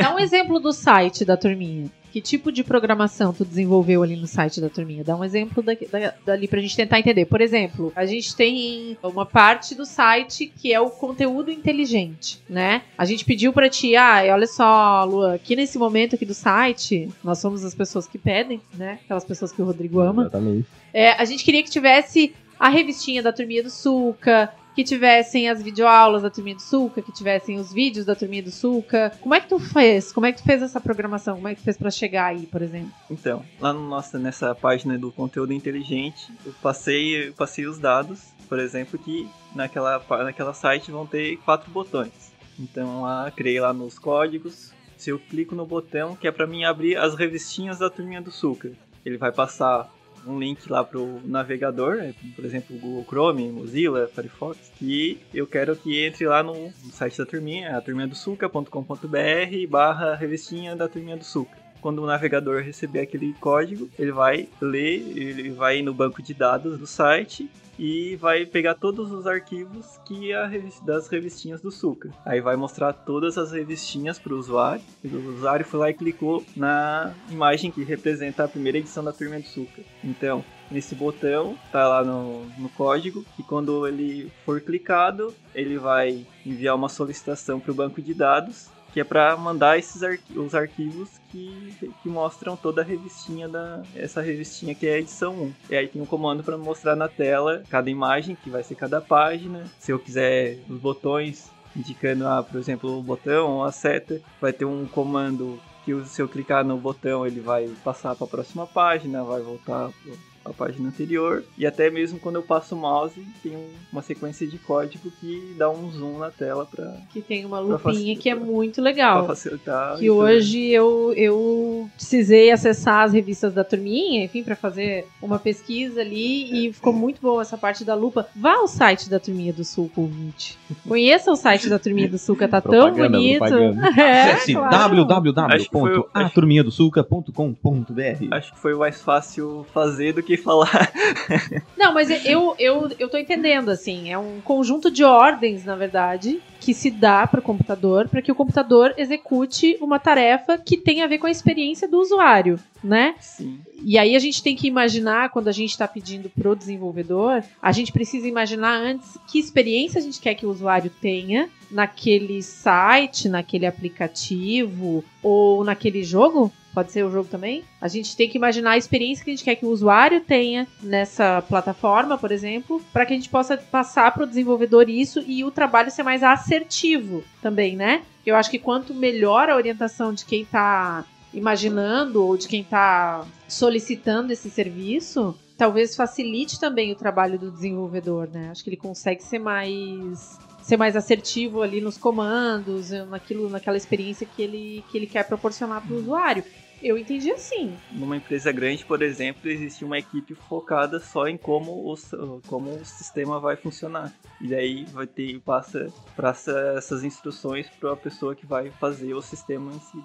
Dá um exemplo do site da Turminha. Que tipo de programação tu desenvolveu ali no site da Turminha? Dá um exemplo da, da, dali pra gente tentar entender. Por exemplo, a gente tem uma parte do site que é o conteúdo inteligente, né? A gente pediu pra ti, ah, olha só, Lua, aqui nesse momento aqui do site, nós somos as pessoas que pedem, né? Aquelas pessoas que o Rodrigo ama. Exatamente. É, a gente queria que tivesse a revistinha da Turminha do Sulca, que tivessem as videoaulas da Turminha do Sulca, que tivessem os vídeos da Turminha do Sulca. Como é que tu fez? Como é que tu fez essa programação? Como é que tu fez pra chegar aí, por exemplo? Então, lá no nossa, nessa página do conteúdo inteligente, eu passei, eu passei os dados, por exemplo, que naquela, naquela site vão ter quatro botões. Então lá, criei lá nos códigos. Se eu clico no botão, que é pra mim abrir as revistinhas da turminha do Sucre, ele vai passar um link lá pro navegador, né, por exemplo, Google Chrome, Mozilla, Firefox, que eu quero que entre lá no, site da turminha, a turminhadosuca.com.br barra revistinha da turminha do Sucre quando o navegador receber aquele código, ele vai ler, ele vai no banco de dados do site e vai pegar todos os arquivos que a revis- das revistinhas do Sucre. Aí vai mostrar todas as revistinhas para o usuário. E O usuário foi lá e clicou na imagem que representa a primeira edição da Turma do Sucre. Então, nesse botão, tá lá no, no código, e quando ele for clicado, ele vai enviar uma solicitação para o banco de dados que é para mandar esses arqui- os arquivos que, que mostram toda a revistinha da essa revistinha que é a edição 1. E aí tem um comando para mostrar na tela cada imagem, que vai ser cada página. Se eu quiser os botões indicando, ah, por exemplo, o botão ou a seta, vai ter um comando que se eu clicar no botão ele vai passar para a próxima página, vai voltar a página anterior e até mesmo quando eu passo o mouse tem um- uma sequência de código que dá um zoom na tela para Que tem uma Pra lupinha que é muito Pra legal. facilitar. Que isso, né? hoje eu, eu precisei acessar as revistas da turminha, enfim, pra fazer uma pesquisa ali e ficou muito boa essa parte da lupa. Vá ao site da Turminha do Sul, ouvinte. Conheça o site da Turminha do Sulca, tá tão bonito. É, Acesse claro. Acho que foi o- www.aturminhadosuca.com.br Acho que foi mais fácil fazer do que falar. Não, mas eu, eu, eu tô entendendo, assim, é um conjunto de ordens, na verdade, que se dá para o computador para que o computador execute uma tarefa que tem a ver com a experiência do usuário, né? Sim. E aí a gente tem que imaginar, quando a gente está pedindo pro desenvolvedor, a gente precisa imaginar antes que experiência a gente quer que o usuário tenha naquele site, naquele aplicativo ou naquele jogo. Pode ser o jogo também? A gente tem que imaginar a experiência que a gente quer que o usuário tenha nessa plataforma, por exemplo, para que a gente possa passar para o desenvolvedor isso e o trabalho ser mais assertivo também, né? Eu acho que quanto melhor a orientação de quem está imaginando ou de quem está solicitando esse serviço, talvez facilite também o trabalho do desenvolvedor, né? Acho que ele consegue ser mais ser mais assertivo ali nos comandos, naquilo, naquela experiência que ele, que ele quer proporcionar para o usuário. Eu entendi assim. Numa empresa grande, por exemplo, existe uma equipe focada só em como o, como o sistema vai funcionar. E daí vai ter passa para essas instruções para a pessoa que vai fazer o sistema em si.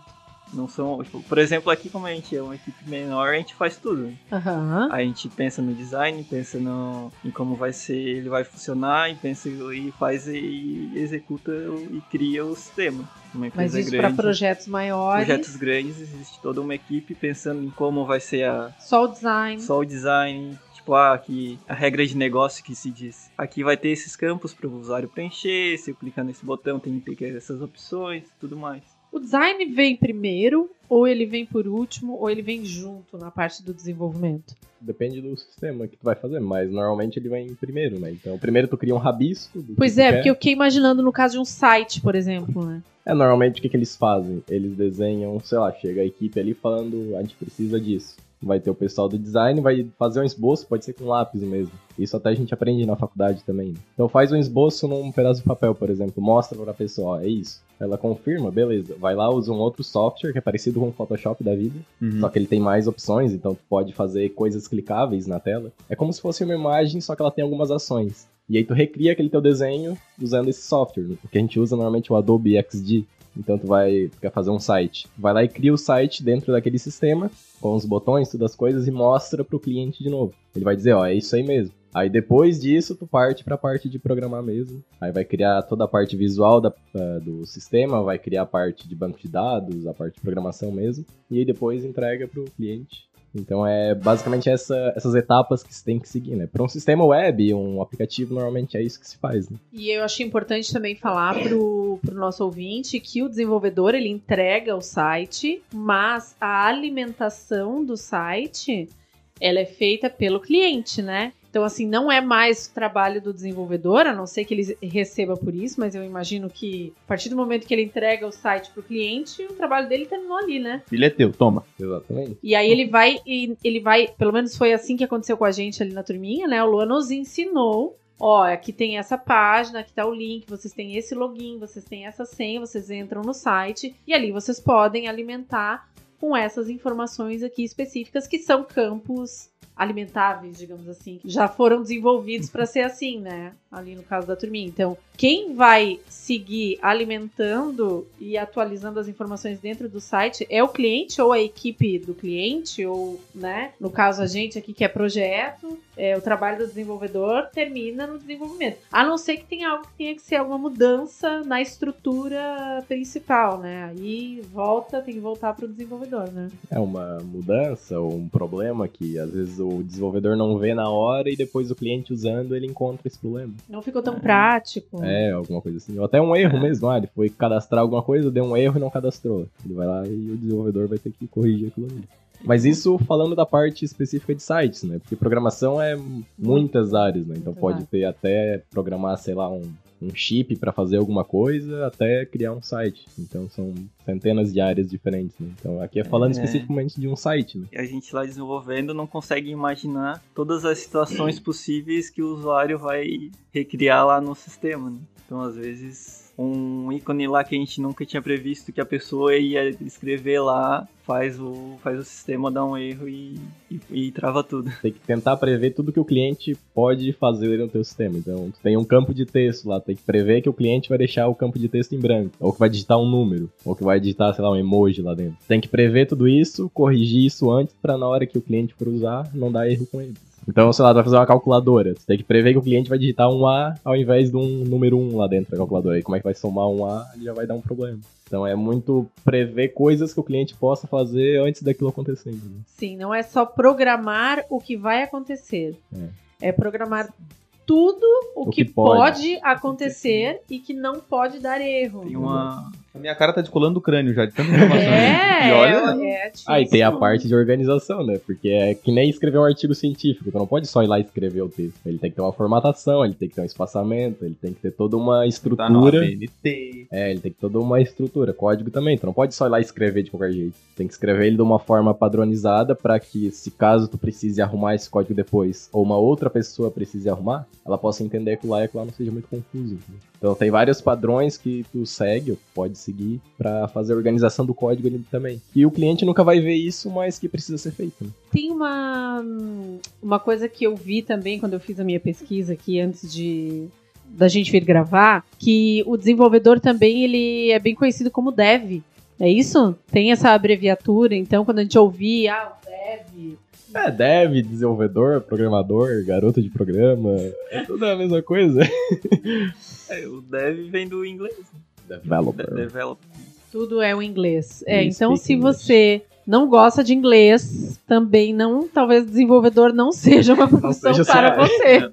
Não são, tipo, por exemplo, aqui como a gente é uma equipe menor, a gente faz tudo. né? Aham. A gente pensa no design, pensa no, em como vai ser, ele vai funcionar, e pensa e faz e executa o- e cria o sistema. Uma Mas empresa isso para projetos maiores, Projetos grandes, existe toda uma equipe pensando em como vai ser a, só o design. só o design, Tipo, ah, aqui a regra de negócio que se diz. Aqui vai ter esses campos para o usuário preencher. Se eu clicar nesse botão, tem que ter essas opções, tudo mais. O design vem primeiro, ou ele vem por último, ou ele vem junto na parte do desenvolvimento? Depende do sistema que tu vai fazer, mas normalmente ele vem primeiro, né? Então, primeiro tu cria um rabisco. Pois é, porque eu fiquei imaginando no caso de um site, por exemplo, né? É, normalmente o que, que eles fazem? Eles desenham, sei lá, chega a equipe ali falando, a gente precisa disso. Vai ter o pessoal do design, vai fazer um esboço, pode ser com lápis mesmo. Isso até a gente aprende na faculdade também. Então faz um esboço num pedaço de papel, por exemplo, mostra pra pessoa, ó, é isso. Ela confirma, beleza. Vai lá, usa um outro software que é parecido com o Photoshop da vida, Uhum. só que ele tem mais opções, então tu pode fazer coisas clicáveis na tela. É como se fosse uma imagem, só que ela tem algumas ações. E aí tu recria aquele teu desenho usando esse software, né? porque a gente usa normalmente o Adobe XD. Então tu vai quer fazer um site. Vai lá e cria o site dentro daquele sistema, com os botões, todas as coisas, e mostra pro cliente de novo. Ele vai dizer, ó, é isso aí mesmo. Aí depois disso, tu parte pra parte de programar mesmo. Aí vai criar toda a parte visual da- ah, do sistema, vai criar a parte de banco de dados, a parte de programação mesmo. E aí depois entrega pro cliente. Então é basicamente essa- essas etapas que se tem que seguir, né? Para um sistema web, um aplicativo, normalmente é isso que se faz, né? E eu acho importante também falar pro, pro nosso ouvinte que o desenvolvedor ele entrega o site, mas a alimentação do site ela é feita pelo cliente, né? Então, assim, não é mais o trabalho do desenvolvedor, a não ser que ele receba por isso, mas eu imagino que a partir do momento que ele entrega o site pro cliente, o trabalho dele terminou ali, né? Filho é teu, toma. Exatamente. E aí ele vai e ele vai, pelo menos foi assim que aconteceu com a gente ali na turminha, né? O Luan nos ensinou. Ó, aqui tem essa página, aqui tá o link, vocês têm esse login, vocês têm essa senha, vocês entram no site e ali vocês podem alimentar com essas informações aqui específicas que são campos alimentáveis, digamos assim, já foram desenvolvidos para ser assim, né? Ali no caso da turminha. Então, quem vai seguir alimentando e atualizando as informações dentro do site é o cliente ou a equipe do cliente ou, né? No caso a gente aqui que é projeto, é, o trabalho do desenvolvedor termina no desenvolvimento. A não ser que tenha algo que tenha que ser alguma mudança na estrutura principal, né? Aí volta, tem que voltar para o desenvolvedor, né? É uma mudança ou um problema que às vezes o desenvolvedor não vê na hora e depois o cliente usando ele encontra esse problema. Não ficou tão prático. É, alguma coisa assim. Ou até um erro mesmo, ah, ele foi cadastrar alguma coisa, deu um erro e não cadastrou. Ele vai lá e o desenvolvedor vai ter que corrigir aquilo ali. Mas isso falando da parte específica de sites, né? Porque programação é muitas áreas, né? Então pode ter até programar, sei lá, um, um chip para fazer alguma coisa, até criar um site. Então são centenas de áreas diferentes, né? Então aqui é falando É. especificamente de um site, né? E a gente lá desenvolvendo não consegue imaginar todas as situações possíveis que o usuário vai recriar lá no sistema. Né? Então, às vezes, um ícone lá que a gente nunca tinha previsto que a pessoa ia escrever lá faz o, faz o sistema dar um erro e, e, e trava tudo. Tem que tentar prever tudo que o cliente pode fazer no teu sistema. Então, tu tem um campo de texto lá, tem que prever que o cliente vai deixar o campo de texto em branco, ou que vai digitar um número, ou que vai digitar, sei lá, um emoji lá dentro. Tem que prever tudo isso, corrigir isso antes pra na hora que o cliente for usar não dar erro com ele. Então, sei lá, tu vai fazer uma calculadora. Tu tem que prever que o cliente vai digitar um A ao invés de um número 1 lá dentro da calculadora. E como é que vai somar um A, ele já vai dar um problema. Então é muito prever coisas que o cliente possa fazer antes daquilo acontecendo. né? Sim, não é só programar o que vai acontecer. É, programar tudo o, O que, que pode. pode acontecer e que não pode dar erro. Tem uma. A minha cara tá descolando o crânio já, de tanta informação. É, E olha, é, é difícil. Ah, e tem a parte de organização, né? Porque é que nem escrever um artigo científico. Tu não pode só ir lá e escrever o texto. Ele tem que ter uma formatação, ele tem que ter um espaçamento, ele tem que ter toda uma tá estrutura. É, ele tem que ter toda uma estrutura. Código também. Tu não pode só ir lá e escrever de qualquer jeito. Tem que escrever ele de uma forma padronizada pra que, se caso tu precise arrumar esse código depois, ou uma outra pessoa precise arrumar, ela possa entender que lá e aquilo lá não seja muito confuso. entendeu? Então tem vários padrões que tu segue, ou pode seguir, pra fazer a organização do código ali também. E o cliente nunca vai ver isso, mas que precisa ser feito. Né? Tem uma, uma coisa que eu vi também quando eu fiz a minha pesquisa aqui antes de da gente vir gravar, que o desenvolvedor também ele é bem conhecido como dev. É isso? Tem essa abreviatura, então quando a gente ouvir, ah, o dev, É, dev, desenvolvedor, programador, garoto de programa, é tudo a mesma coisa. É, o dev vem do inglês. Developer. De- develop. Tudo é o inglês. É, então se English. você não gosta de inglês, também não, talvez desenvolvedor não seja uma profissão seja para você.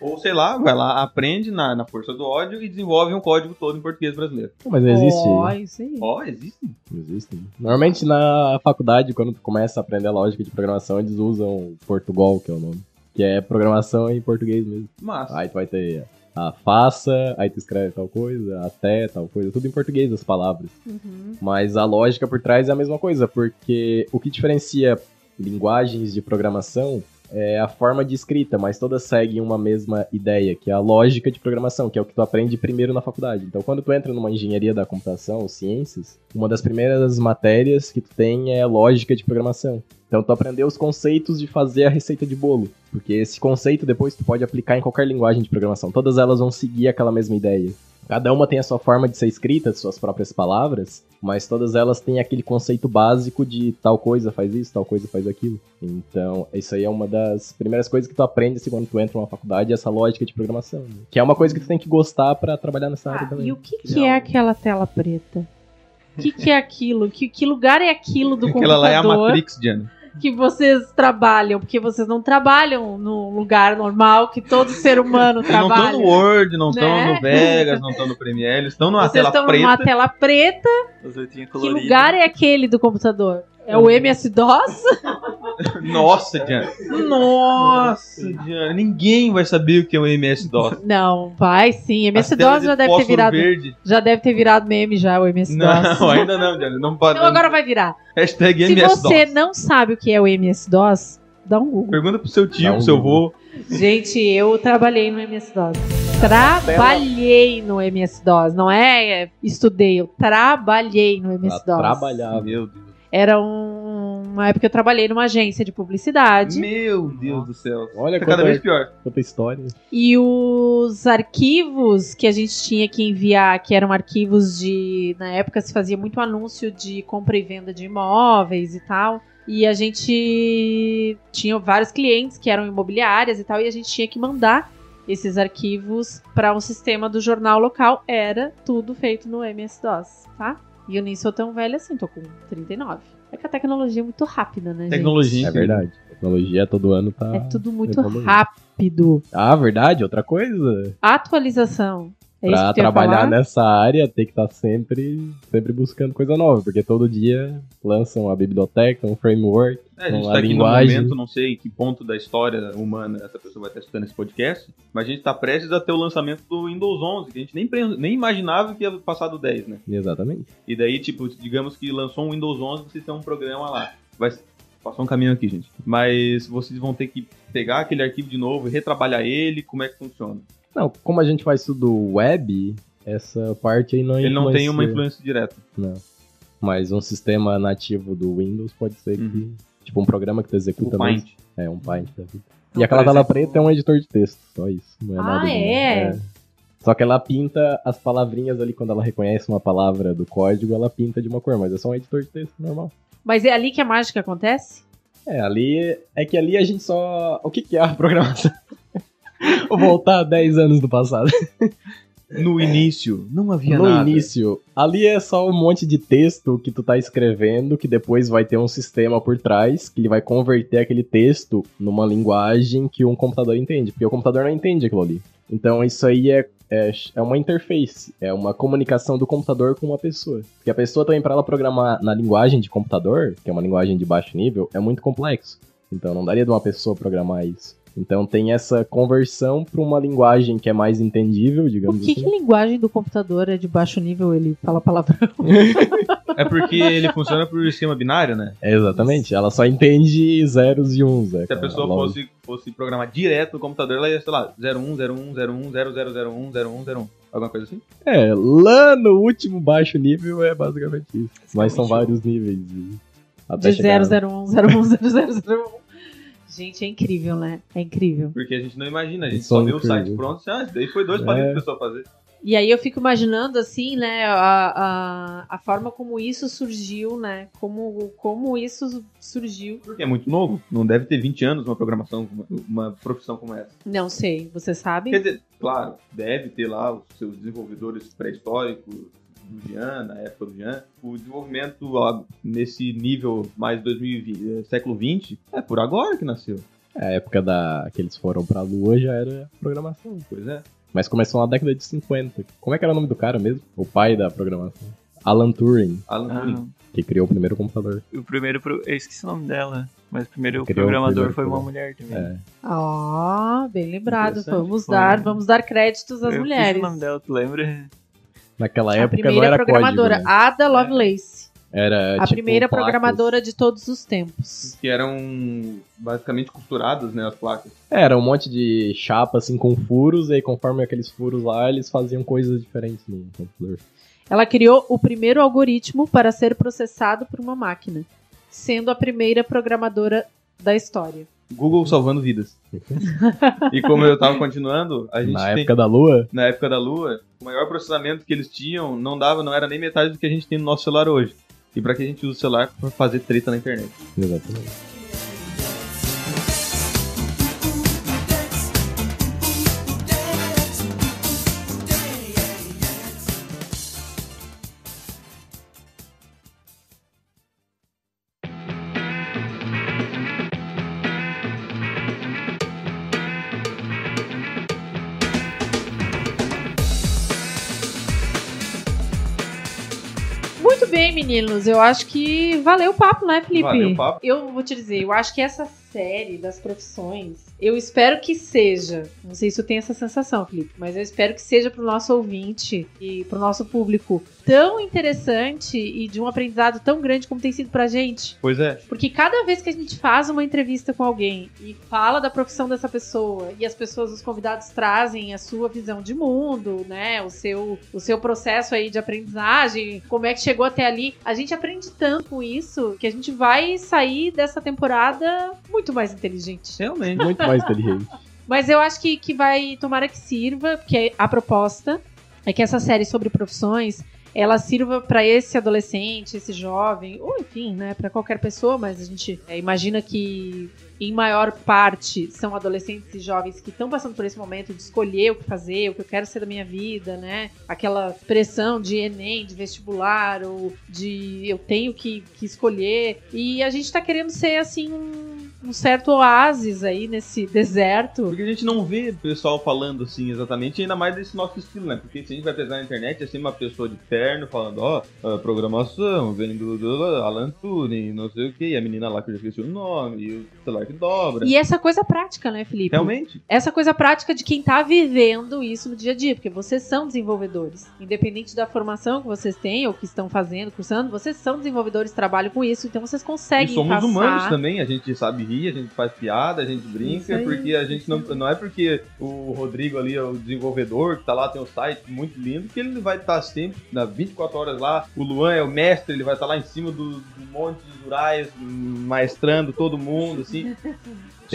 Ou sei lá, vai lá, aprende na, na força do ódio e desenvolve um código todo em português brasileiro. Mas existe. Ó, isso aí. Ó, existe. Existe. Normalmente na faculdade, quando tu começa a aprender a lógica de programação, eles usam Portugal, que é o nome. Que é programação em português mesmo. Massa. Aí tu vai ter a faça, aí tu escreve tal coisa, até tal coisa, tudo em português as palavras. Uhum. Mas a lógica por trás é a mesma coisa, porque o que diferencia linguagens de programação é a forma de escrita, mas todas seguem uma mesma ideia, que é a lógica de programação, que é o que tu aprende primeiro na faculdade. Então, quando tu entra numa engenharia da computação ou ciências, uma das primeiras matérias que tu tem é lógica de programação. Então, tu aprendeu os conceitos de fazer a receita de bolo, porque esse conceito depois tu pode aplicar em qualquer linguagem de programação. Todas elas vão seguir aquela mesma ideia. Cada uma tem a sua forma de ser escrita, suas próprias palavras, mas todas elas têm aquele conceito básico de tal coisa faz isso, tal coisa faz aquilo. Então, isso aí é uma das primeiras coisas que tu aprende assim, quando tu entra numa faculdade, essa lógica de programação. né? Que é uma coisa que tu tem que gostar pra trabalhar nessa área Ah, também. e o que, que é aquela tela preta? O que, que é aquilo? Que, que lugar é aquilo do Aquela lá é a computador Matrix, Diana. Que vocês trabalham? Porque vocês não trabalham no lugar normal que todo ser humano Eles não estão trabalha. no Word, não estão Né? no Vegas, não estão no Premiere, eles estão numa Vocês tela estão preta. numa tela preta. Que lugar é aquele do computador? É o MS-DOS? Nossa, Diana. Nossa, Diana. Ninguém vai saber o que é um MS-DOS. Não, vai sim. MS-DOS de já deve ter virado. Verde. Já deve ter virado meme já, o MS-DOS. Não, ainda não, Diana. Não pode. Então agora vai virar. Hashtag Se MS-DOS. você não sabe o que é o MS-DOS, dá um Google. Pergunta pro seu tio, Dá pro um seu avô. Gente, eu trabalhei no MS-DOS. Trabalhei no MS-DOS. Não é é, estudei, eu trabalhei no MS-DOS. trabalhava. Meu Deus. Era um- uma época eu trabalhei numa agência de publicidade. Meu Deus do céu. Olha Tá cada quanta- vez pior. Outra história. E os arquivos que a gente tinha que enviar, que eram arquivos de. Na época se fazia muito anúncio de compra e venda de imóveis e tal. E a gente tinha vários clientes que eram imobiliárias e tal, e a gente tinha que mandar esses arquivos para um sistema do jornal local. Era tudo feito no MS-DOS, tá? E eu nem sou tão velha assim, tô com 39. É que a tecnologia é muito rápida, né, gente? Tecnologia. É verdade. Tecnologia todo ano tá. É tudo muito evoluindo. rápido. Ah, verdade? Outra coisa? Atualização. É pra trabalhar nessa área, tem que estar sempre, sempre buscando coisa nova, porque todo dia lançam uma biblioteca, um framework, É, a gente uma tá aqui linguagem. no momento, não sei em que ponto da história humana essa pessoa vai estar escutando esse podcast, mas a gente tá prestes a ter o lançamento do Windows 11, que a gente nem, nem imaginava que ia passar do 10, né? Exatamente. E daí, tipo, digamos que lançou um Windows 11, vocês têm um programa lá. Vai passar um caminho aqui, gente. Mas vocês vão ter que pegar aquele arquivo de novo e retrabalhar ele, como é que funciona? Não, como a gente faz tudo web, essa parte aí não Ele não tem uma influência direta. Não. Mas um sistema nativo do Windows pode ser que. Uhum. Tipo, um programa que tu executa mesmo. Paint. É, um Paint da vida. Então, E aquela tela preta é um editor de texto, só isso. Não é Ah, nada demais. é? Só que ela pinta as palavrinhas ali, quando ela reconhece uma palavra do código, ela pinta de uma cor, mas é só um editor de texto normal. Mas é ali que a mágica acontece? É, ali. É que ali a gente só. O que, que é a programação? Voltar 10 anos no passado. No início, não havia no nada. início, ali é só um monte de texto que tu tá escrevendo, que depois vai ter um sistema por trás, que ele vai converter aquele texto numa linguagem que um computador entende, porque o computador não entende aquilo ali. Então isso aí é, é, é uma interface, é uma comunicação do computador com uma pessoa. Porque a pessoa também, para ela programar na linguagem de computador, que é uma linguagem de baixo nível, é muito complexo. Então não daria de uma pessoa programar isso. Então tem essa conversão para uma linguagem que é mais entendível, Por digamos que, assim. que linguagem do computador é de baixo nível? Ele fala palavrão. É porque ele funciona por esquema binário, né? É, exatamente. Ela só entende zeros e uns. É, Se a pessoa fosse, fosse programar direto no computador, ela ia, sei lá, 01, 01, 01, 0001, 01, 01. Alguma coisa assim? É, lá no último baixo nível é basicamente isso. Mas são vários níveis. De, até De chegar- 001, 01, 0001. Gente, é incrível, né? É incrível. Porque a gente não imagina, a gente São só vê o incríveis. site pronto, assim, ah, isso daí foi dois palitos É. pra pessoa fazer. E aí eu fico imaginando, assim, né, a, a, a forma como isso surgiu, né? Como, como isso surgiu. Porque é muito novo, não deve ter 20 anos uma programação, uma, uma profissão como essa. Não sei, você sabe? Quer dizer, claro, deve ter lá os seus desenvolvedores pré-históricos, do Jean, na época do Jean, o desenvolvimento ó, nesse nível mais 2020, eh, século 20 é por agora que nasceu. É, a época da que eles foram pra lua já era programação. Pois é. Mas começou na década de 50. Como é que era o nome do cara mesmo? O pai da programação. Alan Turing, Alan Ah, Turing. que criou o primeiro computador. o primeiro. Pro... Eu esqueci o nome dela. Mas o primeiro Criou o programador primeiro foi uma mulher também. É. Ó, bem lembrado. Vamos Foi. dar, vamos dar créditos às Eu mulheres. esqueci o nome dela, tu lembra? Naquela A época não primeira era programadora, código, né? Ada Lovelace. Era a tipo, primeira placas. programadora de todos os tempos. Que eram basicamente costuradas, né, as placas. É, Era um monte de chapa assim com furos, e aí conforme aqueles furos lá, eles faziam coisas diferentes no computador. Ela criou o primeiro algoritmo para ser processado por uma máquina, sendo a primeira programadora da história. Google salvando vidas. e como eu tava continuando, a gente Na tem, época da lua, na época da Lua, o maior processamento que eles tinham não dava, não era nem metade do que a gente tem no nosso celular hoje. E pra que a gente usa o celular pra fazer treta na internet. exatamente. Meninos. Eu acho que valeu o papo, né, Felipe? Valeu o papo. Eu vou te dizer, eu acho que essa série das profissões, eu espero que seja. Não sei se tu tem essa sensação, Felipe, mas eu espero que seja pro nosso ouvinte e pro nosso público tão interessante e de um aprendizado tão grande como tem sido pra gente. Pois é. Porque cada vez que a gente faz uma entrevista com alguém e fala da profissão dessa pessoa e as pessoas, os convidados trazem a sua visão de mundo, né, o seu, o seu processo aí de aprendizagem, como é que chegou até ali, a gente aprende tanto com isso que a gente vai sair dessa temporada muito mais inteligente. Realmente. Muito mais inteligente. Mas eu acho que, que vai, tomara que sirva, porque a proposta é que essa série sobre profissões ela sirva para esse adolescente, esse jovem, ou enfim, né, para qualquer pessoa, mas a gente é, imagina que em maior parte são adolescentes e jovens que estão passando por esse momento de escolher o que fazer, o que eu quero ser da minha vida, né? Aquela pressão de Enem, de vestibular, ou de eu tenho que, que escolher. E a gente tá querendo ser assim um, um certo oásis aí nesse deserto. Porque a gente não vê o pessoal falando assim exatamente, ainda mais desse nosso estilo, né? Porque se a gente vai pesquisar na internet, é sempre uma pessoa de terno falando, ó, a programação, vem do, do Alan Turing, não sei o que, e a menina lá que eu já esqueci o nome, e o celular que dobra. E essa coisa prática, né, Felipe? Realmente. essa coisa prática de quem tá vivendo isso no dia a dia, porque vocês são desenvolvedores. Independente da formação que vocês têm ou que estão fazendo, cursando, vocês são desenvolvedores, trabalham com isso, então vocês E conseguem somos passar. humanos também, a gente sabe rir, a gente faz piada, a gente brinca, porque a gente não, não é porque o Rodrigo ali é o desenvolvedor, que tá lá, tem um site muito lindo, que ele vai estar sempre, nas 24 horas lá, o Luan é o mestre, ele vai estar lá em cima do, do monte de rurais, maestrando todo mundo, assim.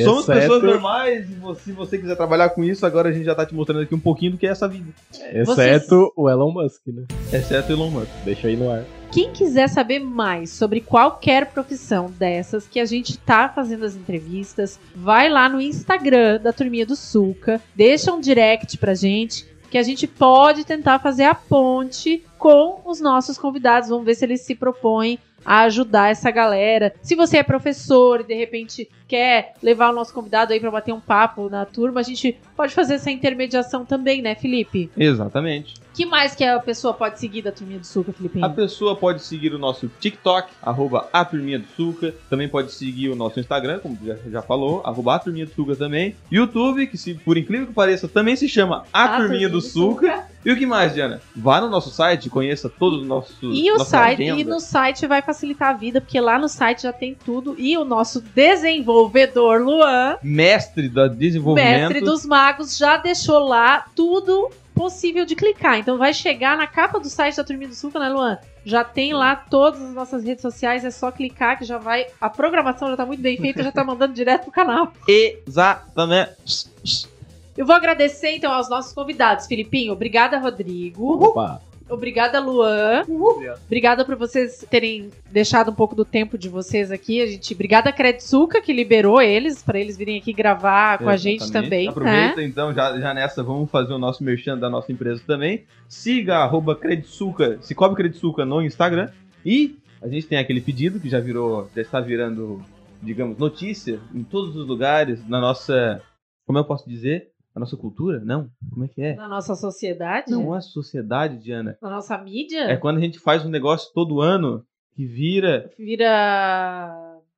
Somos Exceto- pessoas normais, e se você quiser trabalhar com isso, agora a gente já tá te mostrando aqui um pouquinho do que é essa vida. Exceto o Elon Musk, né? Exceto Elon Musk. Deixa aí no ar. Quem quiser saber mais sobre qualquer profissão dessas que a gente tá fazendo as entrevistas, vai lá no Instagram da Turminha do Sulca, deixa um direct pra gente, que a gente pode tentar fazer a ponte com os nossos convidados. Vamos ver se eles se propõem a ajudar essa galera. Se você é professor e de repente quer levar o nosso convidado aí pra bater um papo na turma, a gente pode fazer essa intermediação também, né, Felipe? Exatamente. que mais que a pessoa pode seguir da Turminha do Sulca, Felipinho? A pessoa pode seguir o nosso TikTok, arroba a Turminha do Suca. Também pode seguir o nosso Instagram, como já, já falou, arroba a Turminha do Suca também. YouTube, que se por incrível que pareça, também se chama A, Turminha do Suca. E o que mais, Diana? Vá no nosso site, conheça todos os nossos E o site, agenda. e no site vai facilitar a vida, porque lá no site já tem tudo. E o nosso desenvolvedor, Luan, Mestre do desenvolvimento. mestre dos magos, já deixou lá tudo possível de clicar. Então vai chegar na capa do site da Turminha do Sulca, né, Luan? Já tem lá todas as nossas redes sociais, é só clicar que já vai. A programação já tá muito bem feita, já tá mandando direto pro canal. Exatamente. Eu vou agradecer então aos nossos convidados, Filipinho. Obrigada, Rodrigo. Opa! Obrigada, Luan. Obrigada por vocês terem deixado um pouco do tempo de vocês aqui. A gente, obrigada a Credsuca que liberou eles para eles virem aqui gravar com a gente Exatamente. também. Aproveita né? então, já, já nessa, vamos fazer o nosso merchan da nossa empresa também. Siga arroba Credsuca, se cobre Credsuca no Instagram. E a gente tem aquele pedido que já virou, já está virando, digamos, notícia em todos os lugares, na nossa, como eu posso dizer, na nossa cultura? Não, como é que é? Na nossa sociedade, Não é sociedade, Diana. na nossa mídia, É quando a gente faz um negócio todo ano que vira. vira.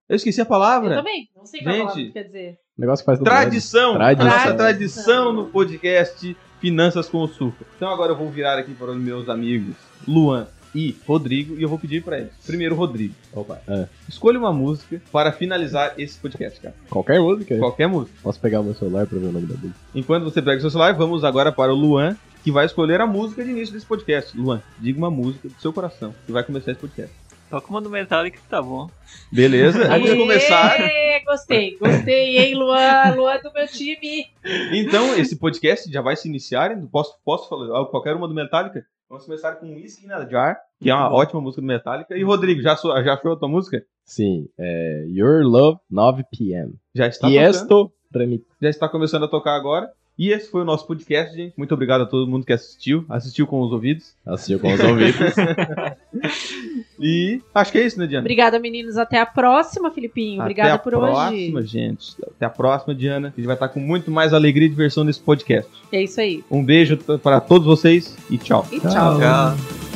Eu esqueci a Eu palavra. também, não sei qual Gente. palavra que quer dizer. O negócio que faz Tradição! Tradição. A nossa Tradição. tradição no podcast Finanças com o Suca. Então agora eu vou virar aqui para os meus amigos Luan e Rodrigo e eu vou pedir para eles. Primeiro, Rodrigo. Opa, é. Escolha uma música para finalizar esse podcast, cara. Qualquer música. Qualquer música. Posso pegar o meu celular pra ver o nome da música? Enquanto você pega o seu celular, vamos agora para o Luan, que vai escolher a música de início desse podcast. Luan, diga uma música do seu coração que vai começar esse podcast. Toca uma do Metallica que tá bom. Beleza? Antes de Aê, começar, Gostei, gostei, hein, Luan? Luan do meu time. Então, esse podcast já vai se iniciar. Posso, posso falar qualquer uma do Metallica? Vamos começar com Whiskey na Jar, que é uma ótima música do Metallica. E Rodrigo, já, so- já achou a tua música? Sim, é Your Love 9 p.m. Já está tocando, Remix. já está começando a tocar agora. E esse foi o nosso podcast, gente. Muito obrigado a todo mundo que assistiu. Assistiu com os ouvidos. Assistiu com os ouvidos. E acho que é isso, né, Diana? Obrigada, meninos. Até a próxima, Filipinho. Obrigada Até a por próxima, hoje. gente. Até a próxima, Diana. A gente vai estar com muito mais alegria e diversão nesse podcast. É isso aí. Um beijo para todos vocês e tchau. E tchau. Tchau.